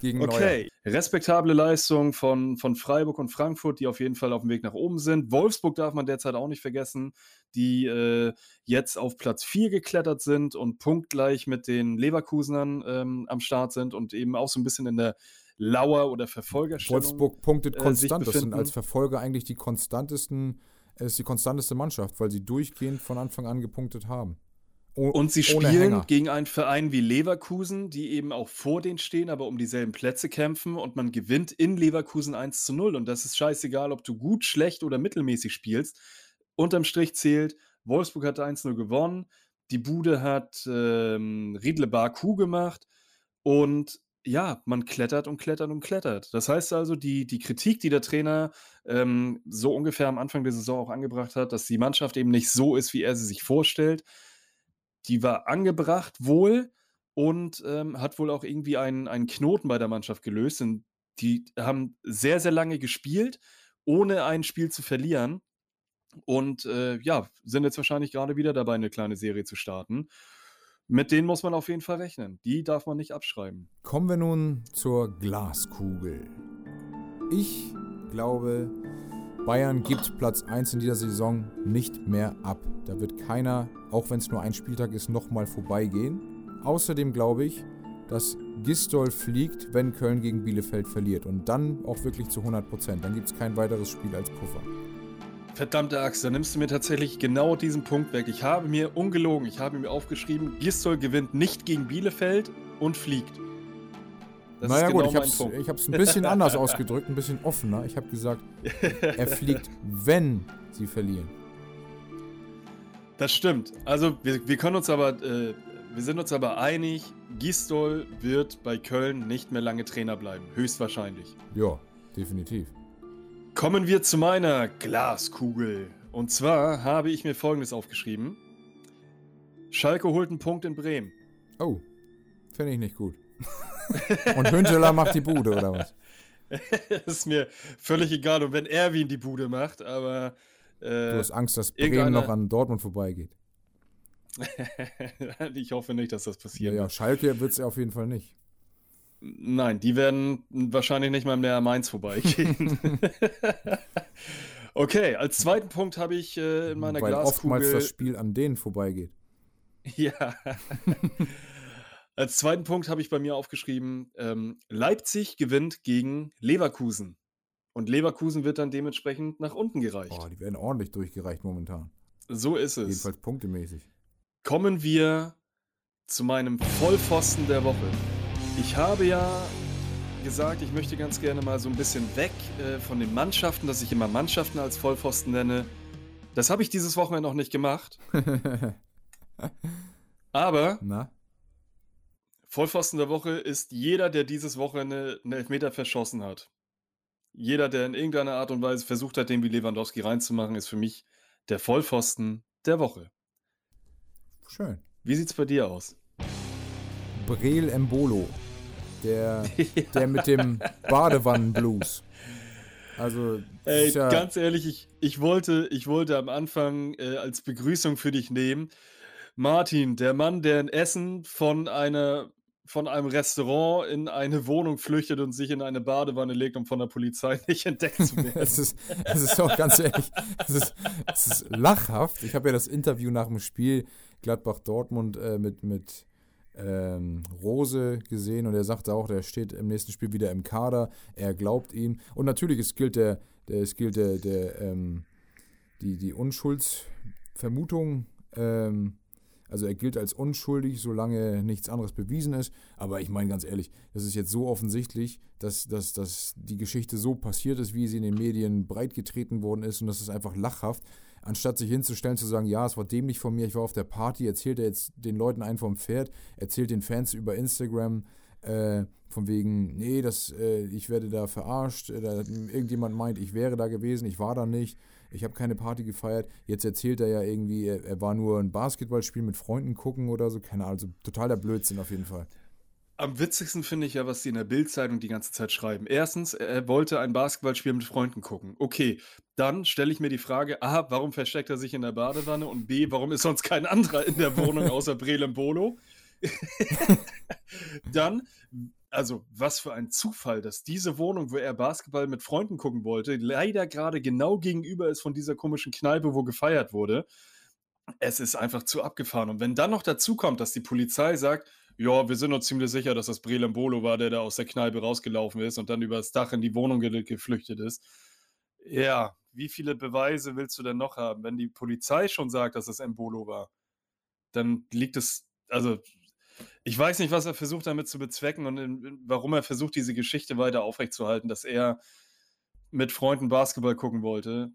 Gegen Neuer. Okay, respektable Leistung von, von Freiburg und Frankfurt, die auf jeden Fall auf dem Weg nach oben sind. Wolfsburg darf man derzeit auch nicht vergessen, die äh, jetzt auf Platz 4 geklettert sind und punktgleich mit den Leverkusenern ähm, am Start sind und eben auch so ein bisschen in der Lauer- oder Verfolgerstellung. Wolfsburg punktet äh, konstant. Das sind als Verfolger eigentlich die konstantesten, es ist die konstanteste Mannschaft, weil sie durchgehend von Anfang an gepunktet haben. Oh, Und sie spielen gegen einen Verein wie Leverkusen, die eben auch vor denen stehen, aber um dieselben Plätze kämpfen und man gewinnt in Leverkusen 1 zu 0. Und das ist scheißegal, ob du gut, schlecht oder mittelmäßig spielst. Unterm Strich zählt, Wolfsburg hat 1-0 gewonnen, die Bude hat ähm, Riedle Baku gemacht und ja, man klettert und klettert und klettert. Das heißt also, die, die Kritik, die der Trainer ähm, so ungefähr am Anfang der Saison auch angebracht hat, dass die Mannschaft eben nicht so ist, wie er sie sich vorstellt, die war angebracht wohl und ähm, hat wohl auch irgendwie einen, einen Knoten bei der Mannschaft gelöst. Und die haben sehr, sehr lange gespielt, ohne ein Spiel zu verlieren. Und äh, ja, sind jetzt wahrscheinlich gerade wieder dabei, eine kleine Serie zu starten. Mit denen muss man auf jeden Fall rechnen. Die darf man nicht abschreiben. Kommen wir nun zur Glaskugel. Ich glaube, Bayern gibt Platz 1 in dieser Saison nicht mehr ab. Da wird keiner, auch wenn es nur ein Spieltag ist, nochmal vorbeigehen. Außerdem glaube ich, dass Gistol fliegt, wenn Köln gegen Bielefeld verliert. Und dann auch wirklich zu 100 Prozent. Dann gibt es kein weiteres Spiel als Puffer. Verdammte Axt, da nimmst du mir tatsächlich genau diesen Punkt weg. Ich habe mir ungelogen, ich habe mir aufgeschrieben, Gistol gewinnt nicht gegen Bielefeld und fliegt. Das naja ist gut, genau ich habe es Punkt. ich hab's ein bisschen anders ausgedrückt, ein bisschen offener. Ich habe gesagt, er *laughs* fliegt, wenn sie verlieren. Das stimmt. Also wir, wir können uns aber, äh, wir sind uns aber einig, Gistol wird bei Köln nicht mehr lange Trainer bleiben. Höchstwahrscheinlich. Ja, definitiv. Kommen wir zu meiner Glaskugel. Und zwar habe ich mir folgendes aufgeschrieben. Schalke holt einen Punkt in Bremen. Oh, finde ich nicht gut. *laughs* Und Hünteler macht die Bude, oder was? *laughs* ist mir völlig egal, und wenn Erwin die Bude macht, aber Du äh, hast Angst, dass Bremen noch an Dortmund vorbeigeht. *laughs* ich hoffe nicht, dass das Ja, passiert. ja, Schalke wird es auf jeden Fall nicht. Nein, die werden wahrscheinlich nicht mal mehr an Mainz vorbeigehen. *laughs* okay, als zweiten Punkt habe ich äh, in meiner Weil oftmals Glaskugel. das Spiel an denen vorbeigeht. Ja. Als zweiten Punkt habe ich bei mir aufgeschrieben: ähm, Leipzig gewinnt gegen Leverkusen. Und Leverkusen wird dann dementsprechend nach unten gereicht. Oh, die werden ordentlich durchgereicht momentan. So ist es. Jedenfalls punktemäßig. kommen wir zu meinem Vollpfosten der Woche. Ich habe ja gesagt, ich möchte ganz gerne mal so ein bisschen weg äh, von den Mannschaften, dass ich immer Mannschaften als Vollpfosten nenne. Das habe ich dieses Wochenende noch nicht gemacht. *laughs* Aber Na? Vollpfosten der Woche ist jeder, der dieses Wochenende einen Elfmeter verschossen hat. Jeder, der in irgendeiner Art und Weise versucht hat, den wie Lewandowski reinzumachen, ist für mich der Vollpfosten der Woche. Schön. Wie sieht's bei dir aus? Breel Embolo. Der, *laughs* der mit dem Badewannenblues. Also, Ey, ja, ganz ehrlich, ich, ich, wollte, ich wollte am Anfang äh, als Begrüßung für dich nehmen. Martin, der Mann, der in Essen von, einer, von einem Restaurant in eine Wohnung flüchtet und sich in eine Badewanne legt, um von der Polizei *laughs* nicht entdeckt zu werden. es ist, es ist auch ganz ehrlich, es ist, es ist lachhaft. Ich habe ja das Interview nach dem Spiel Gladbach-Dortmund äh, mit, mit ähm, Rose gesehen und er sagte auch, der steht im nächsten Spiel wieder im Kader. Er glaubt ihm. Und natürlich, es gilt der, der, es gilt der, der ähm, die, die Unschuldsvermutung. Ähm, also er gilt als unschuldig, solange nichts anderes bewiesen ist. Aber ich meine ganz ehrlich, das ist jetzt so offensichtlich, dass, dass, dass die Geschichte so passiert ist, wie sie in den Medien breitgetreten worden ist. Und das ist einfach lachhaft. Anstatt sich hinzustellen, zu sagen, ja, es war dämlich von mir, ich war auf der Party, erzählt er jetzt den Leuten einen vom Pferd, erzählt den Fans über Instagram, äh, von wegen, nee, das, äh, ich werde da verarscht, äh, da, irgendjemand meint, ich wäre da gewesen, ich war da nicht, ich habe keine Party gefeiert. Jetzt erzählt er ja irgendwie, er, er, war nur ein Basketballspiel mit Freunden gucken oder so, keine Ahnung, also total der Blödsinn auf jeden Fall. Am witzigsten finde ich ja, was die in der Bildzeitung die ganze Zeit schreiben. Erstens, er wollte ein Basketballspiel mit Freunden gucken. Okay, dann stelle ich mir die Frage, A, warum versteckt er sich in der Badewanne? Und B, warum ist sonst kein anderer in der Wohnung außer *laughs* Brelem Bolo? *laughs* dann, also was für ein Zufall, dass diese Wohnung, wo er Basketball mit Freunden gucken wollte, leider gerade genau gegenüber ist von dieser komischen Kneipe, wo gefeiert wurde. Es ist einfach zu abgefahren. Und wenn dann noch dazu kommt, dass die Polizei sagt, ja, wir sind uns ziemlich sicher, dass das Brelembolo war, der da aus der Kneipe rausgelaufen ist und dann übers Dach in die Wohnung ge geflüchtet ist. Ja, wie viele Beweise willst du denn noch haben? Wenn die Polizei schon sagt, dass es Embolo war, dann liegt es, also ich weiß nicht, was er versucht damit zu bezwecken und in, warum er versucht, diese Geschichte weiter aufrechtzuerhalten, dass er mit Freunden Basketball gucken wollte.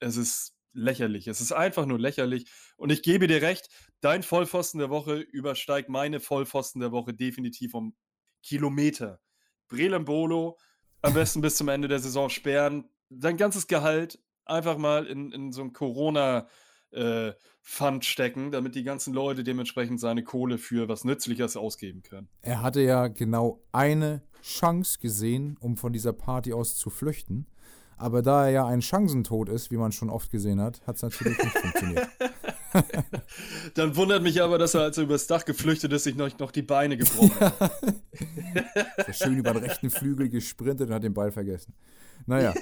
Es ist lächerlich. Es ist einfach nur lächerlich. Und ich gebe dir recht, dein Vollpfosten der Woche übersteigt meine Vollpfosten der Woche definitiv um Kilometer. Brelembolo am besten bis zum Ende der Saison sperren. Dein ganzes Gehalt einfach mal in, in so ein Corona- äh, Fund stecken, damit die ganzen Leute dementsprechend seine Kohle für was Nützliches ausgeben können. Er hatte ja genau eine Chance gesehen, um von dieser Party aus zu flüchten. Aber da er ja ein Chancentod ist, wie man schon oft gesehen hat, hat es natürlich nicht funktioniert. *laughs* *laughs* Dann wundert mich aber, dass er, als er übers Dach geflüchtet ist, sich noch, noch die Beine gebrochen hat. *laughs* ist schön über den rechten Flügel gesprintet und hat den Ball vergessen. Naja.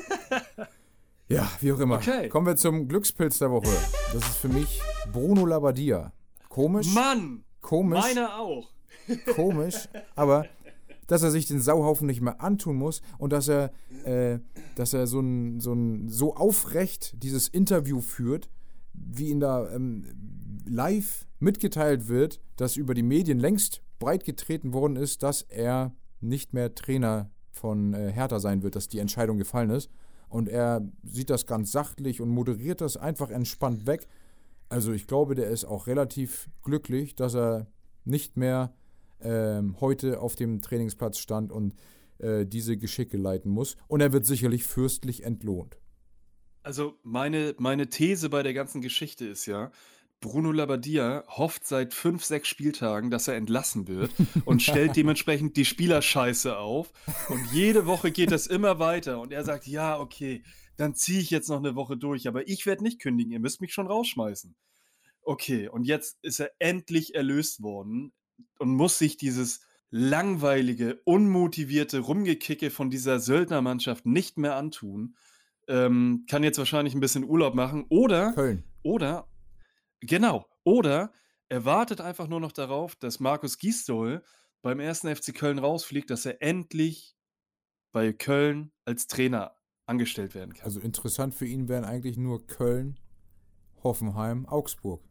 Ja, wie auch immer. Okay. Kommen wir zum Glückspilz der Woche. Das ist für mich Bruno Labbadia. Komisch. Mann! Komisch. Meiner auch. Komisch, aber dass er sich den Sauhaufen nicht mehr antun muss und dass er, äh, dass er so, ein, so, ein, so aufrecht dieses Interview führt, wie ihn da ähm, live mitgeteilt wird, dass über die Medien längst breitgetreten worden ist, dass er nicht mehr Trainer von äh, Hertha sein wird, dass die Entscheidung gefallen ist. Und er sieht das ganz sachtlich und moderiert das einfach entspannt weg. Also ich glaube, der ist auch relativ glücklich, dass er nicht mehr ähm, heute auf dem Trainingsplatz stand und äh, diese Geschicke leiten muss. Und er wird sicherlich fürstlich entlohnt. Also meine, meine These bei der ganzen Geschichte ist ja, Bruno Labbadia hofft seit fünf, sechs Spieltagen, dass er entlassen wird *laughs* und stellt dementsprechend die Spielerscheiße auf. Und jede Woche geht das immer weiter. Und er sagt, ja, okay, dann ziehe ich jetzt noch eine Woche durch, aber ich werde nicht kündigen, ihr müsst mich schon rausschmeißen. Okay, und jetzt ist er endlich erlöst worden und muss sich dieses langweilige, unmotivierte Rumgekicke von dieser Söldnermannschaft nicht mehr antun. Ähm, kann jetzt wahrscheinlich ein bisschen Urlaub machen. Oder, Köln. oder, genau, oder er wartet einfach nur noch darauf, dass Markus Gisdol beim ersten FC Köln rausfliegt, dass er endlich bei Köln als Trainer angestellt werden kann. Also interessant für ihn wären eigentlich nur Köln, Hoffenheim, Augsburg.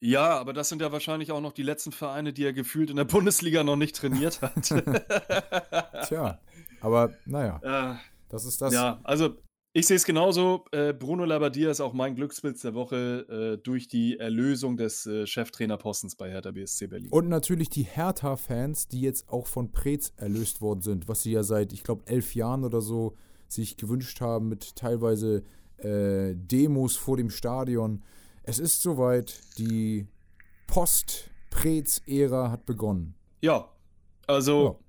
Ja, aber das sind ja wahrscheinlich auch noch die letzten Vereine, die er gefühlt in der *laughs* Bundesliga noch nicht trainiert hat. *laughs* Tja, aber naja, Äh, das ist das. ja, also ich sehe es genauso. Äh, Bruno Labbadia ist auch mein Glückspilz der Woche äh, durch die Erlösung des äh, Cheftrainerpostens bei Hertha BSC Berlin. Und natürlich die Hertha-Fans, die jetzt auch von Preetz erlöst worden sind, was sie ja seit, ich glaube, elf Jahren oder so sich gewünscht haben, mit teilweise äh, Demos vor dem Stadion. Es ist soweit, die Post-Preetz-Ära hat begonnen. Ja, also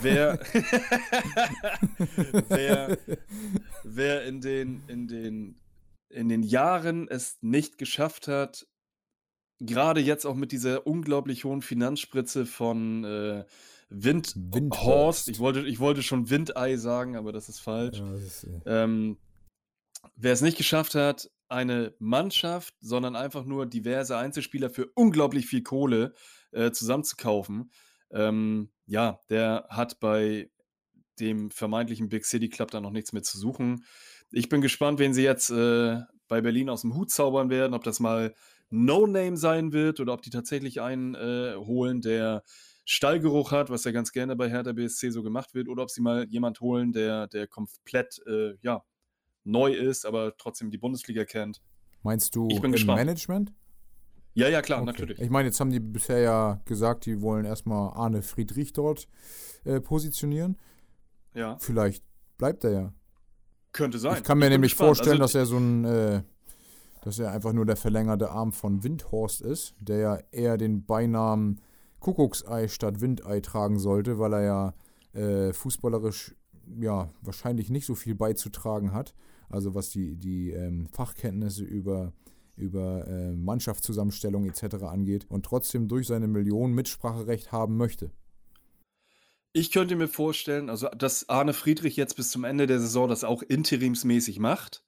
wer, *laughs* wer, wer in, den, in, den, in den Jahren es nicht geschafft hat, gerade jetzt auch mit dieser unglaublich hohen Finanzspritze von äh, Wind Windhorst. Horst, ich wollte, ich wollte schon Windei sagen, aber das ist falsch. Ja, das ist, äh, Ähm, wer es nicht geschafft hat, eine Mannschaft, sondern einfach nur diverse Einzelspieler für unglaublich viel Kohle äh, zusammenzukaufen, ähm, ja, der hat bei dem vermeintlichen Big City Club da noch nichts mehr zu suchen. Ich bin gespannt, wen sie jetzt äh, bei Berlin aus dem Hut zaubern werden, ob das mal No-Name sein wird oder ob die tatsächlich einen äh, holen, der Stallgeruch hat, was ja ganz gerne bei Hertha BSC so gemacht wird, oder ob sie mal jemand holen, der, der komplett äh, ja, neu ist, aber trotzdem die Bundesliga kennt. meinst du Ich bin im gespannt. Management? Ja, ja, klar, Okay. natürlich. Ich meine, jetzt haben die bisher ja gesagt, die wollen erstmal Arne Friedrich dort äh, positionieren. Ja, Vielleicht bleibt er ja. könnte sein. Ich kann mir bin nämlich gespannt. vorstellen, Also, dass er so ein, äh, dass er einfach nur der verlängerte Arm von Windhorst ist, der ja eher den Beinamen Kuckucksei statt Windei tragen sollte, weil er ja äh, fußballerisch ja wahrscheinlich nicht so viel beizutragen hat. Also was die, die ähm, Fachkenntnisse über, über äh, Mannschaftszusammenstellung etc. angeht und trotzdem durch seine Millionen Mitspracherecht haben möchte. Ich könnte mir vorstellen, also dass Arne Friedrich jetzt bis zum Ende der Saison das auch interimsmäßig macht.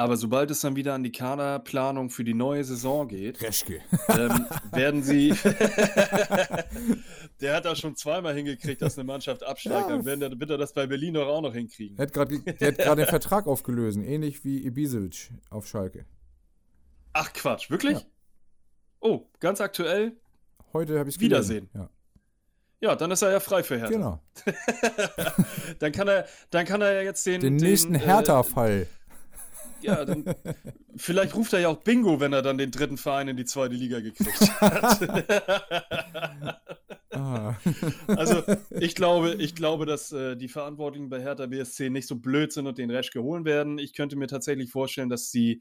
Aber sobald es dann wieder an die Kaderplanung für die neue Saison geht, Reschke. ähm, *laughs* werden sie. *laughs* der hat da schon zweimal hingekriegt, dass eine Mannschaft absteigt. Ja. Dann wird er das bei Berlin doch auch noch hinkriegen. Er hat gerade der hat gerade den Vertrag aufgelöst, ähnlich wie Ibisevic auf Schalke. Ach Quatsch, wirklich? Ja. Oh, ganz aktuell? Heute habe ich es Wiedersehen. Ja, Ja, dann ist er ja frei für Hertha. genau. *laughs* Dann kann er, dann kann er ja jetzt den, Den nächsten äh, Hertha-Fall. Ja, dann, *laughs* vielleicht ruft er ja auch Bingo, wenn er dann den dritten Verein in die zweite Liga gekriegt hat. *laughs* Ah. also ich glaube, ich glaube, dass äh, die Verantwortlichen bei Hertha BSC nicht so blöd sind und den Reschke holen werden. Ich könnte mir tatsächlich vorstellen, dass sie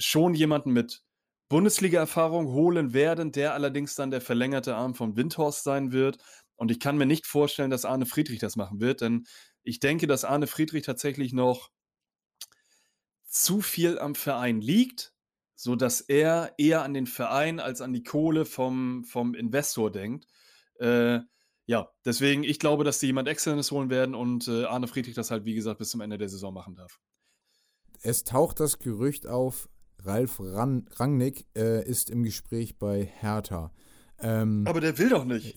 schon jemanden mit Bundesliga-Erfahrung holen werden, der allerdings dann der verlängerte Arm von Windhorst sein wird. Und ich kann mir nicht vorstellen, dass Arne Friedrich das machen wird, denn ich denke, dass Arne Friedrich tatsächlich noch zu viel am Verein liegt, sodass er eher an den Verein als an die Kohle vom, vom Investor denkt. Äh, ja, deswegen, ich glaube, dass sie jemand Externes holen werden und äh, Arne Friedrich das halt, wie gesagt, bis zum Ende der Saison machen darf. Es taucht das Gerücht auf, Ralf Ran Rangnick äh, ist im Gespräch bei Hertha. Ähm, Aber der will doch nicht.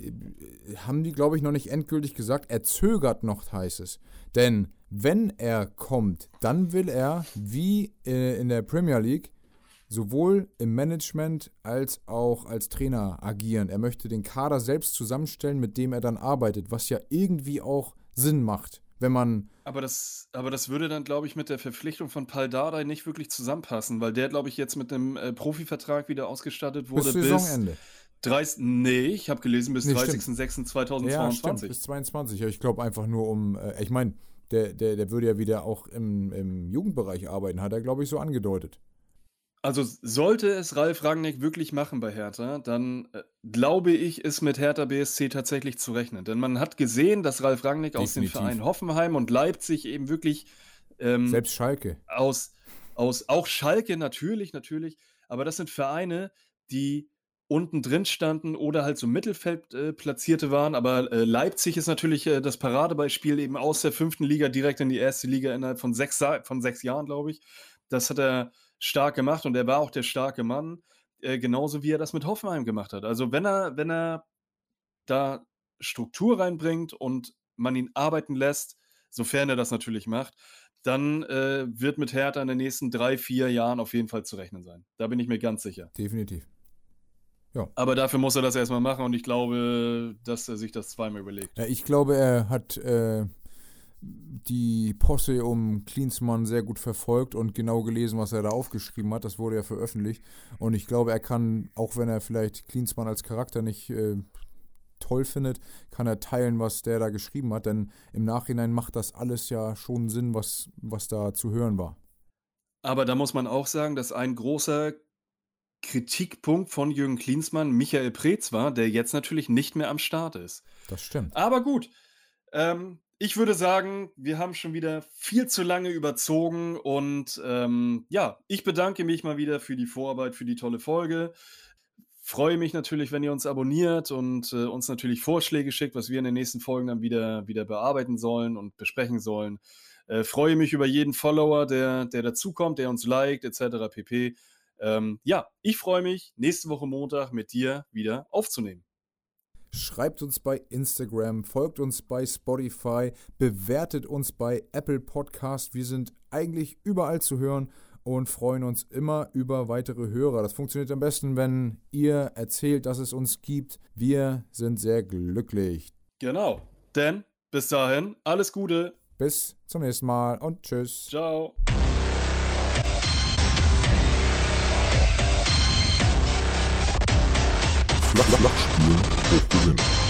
haben die, glaube ich, noch nicht endgültig gesagt. Er zögert noch, heißt es. Denn wenn er kommt, dann will er, wie äh, in der Premier League, sowohl im Management als auch als Trainer agieren. Er möchte den Kader selbst zusammenstellen, mit dem er dann arbeitet, was ja irgendwie auch Sinn macht, wenn man Aber das, aber das würde dann, glaube ich, mit der Verpflichtung von Pal Dardai nicht wirklich zusammenpassen, weil der, glaube ich, jetzt mit einem äh, Profivertrag wieder ausgestattet wurde bis bis, Saisonende. 30. Nee, ich habe gelesen bis Nee, stimmt. 30.06.2022. Ja, stimmt, bis 22. Ja, ich glaube einfach nur um, äh, ich meine, der, der, der würde ja wieder auch im, im Jugendbereich arbeiten, hat er, glaube ich, so angedeutet. Also sollte es Ralf Rangnick wirklich machen bei Hertha, dann äh, glaube ich, ist mit Hertha BSC tatsächlich zu rechnen. Denn man hat gesehen, dass Ralf Rangnick aus den. Vereinen Hoffenheim und Leipzig eben wirklich ähm, Selbst Schalke. aus, aus, auch Schalke natürlich, natürlich, aber das sind Vereine, die unten drin standen oder halt so im Mittelfeld äh, platzierte waren. Aber äh, Leipzig ist natürlich äh, das Paradebeispiel eben aus der fünften Liga direkt in die erste Liga innerhalb von sechs, von sechs Jahren, glaube ich. Das hat er stark gemacht und er war auch der starke Mann, äh, genauso wie er das mit Hoffenheim gemacht hat. Also wenn er, wenn er da Struktur reinbringt und man ihn arbeiten lässt, sofern er das natürlich macht, dann äh, wird mit Hertha in den nächsten drei, vier Jahren auf jeden Fall zu rechnen sein. Da bin ich mir ganz sicher. Definitiv. Ja. Aber dafür muss er das erstmal machen und ich glaube, dass er sich das zweimal überlegt. Ja, ich glaube, er hat äh, die Posse um Klinsmann sehr gut verfolgt und genau gelesen, was er da aufgeschrieben hat. Das wurde ja veröffentlicht. Und ich glaube, er kann, auch wenn er vielleicht Klinsmann als Charakter nicht äh, toll findet, kann er teilen, was der da geschrieben hat. Denn im Nachhinein macht das alles ja schon Sinn, was, was da zu hören war. Aber da muss man auch sagen, dass ein großer Kritikpunkt von Jürgen Klinsmann Michael Preetz war, der jetzt natürlich nicht mehr am Start ist. Das stimmt. Aber gut, ähm, ich würde sagen, wir haben schon wieder viel zu lange überzogen und ähm, ja, ich bedanke mich mal wieder für die Vorarbeit, für die tolle Folge. Freue mich natürlich, wenn ihr uns abonniert und äh, uns natürlich Vorschläge schickt, was wir in den nächsten Folgen dann wieder, wieder bearbeiten sollen und besprechen sollen. Äh, freue mich über jeden Follower, der, der dazukommt, der uns liked, etc. pp. Ähm, ja, ich freue mich, nächste Woche Montag mit dir wieder aufzunehmen. Schreibt uns bei Instagram, folgt uns bei Spotify, bewertet uns bei Apple Podcast. Wir sind eigentlich überall zu hören und freuen uns immer über weitere Hörer. Das funktioniert am besten, wenn ihr erzählt, dass es uns gibt. Wir sind sehr glücklich. Genau. Denn bis dahin, alles Gute. Bis zum nächsten Mal und tschüss. Ciao. Bekledim.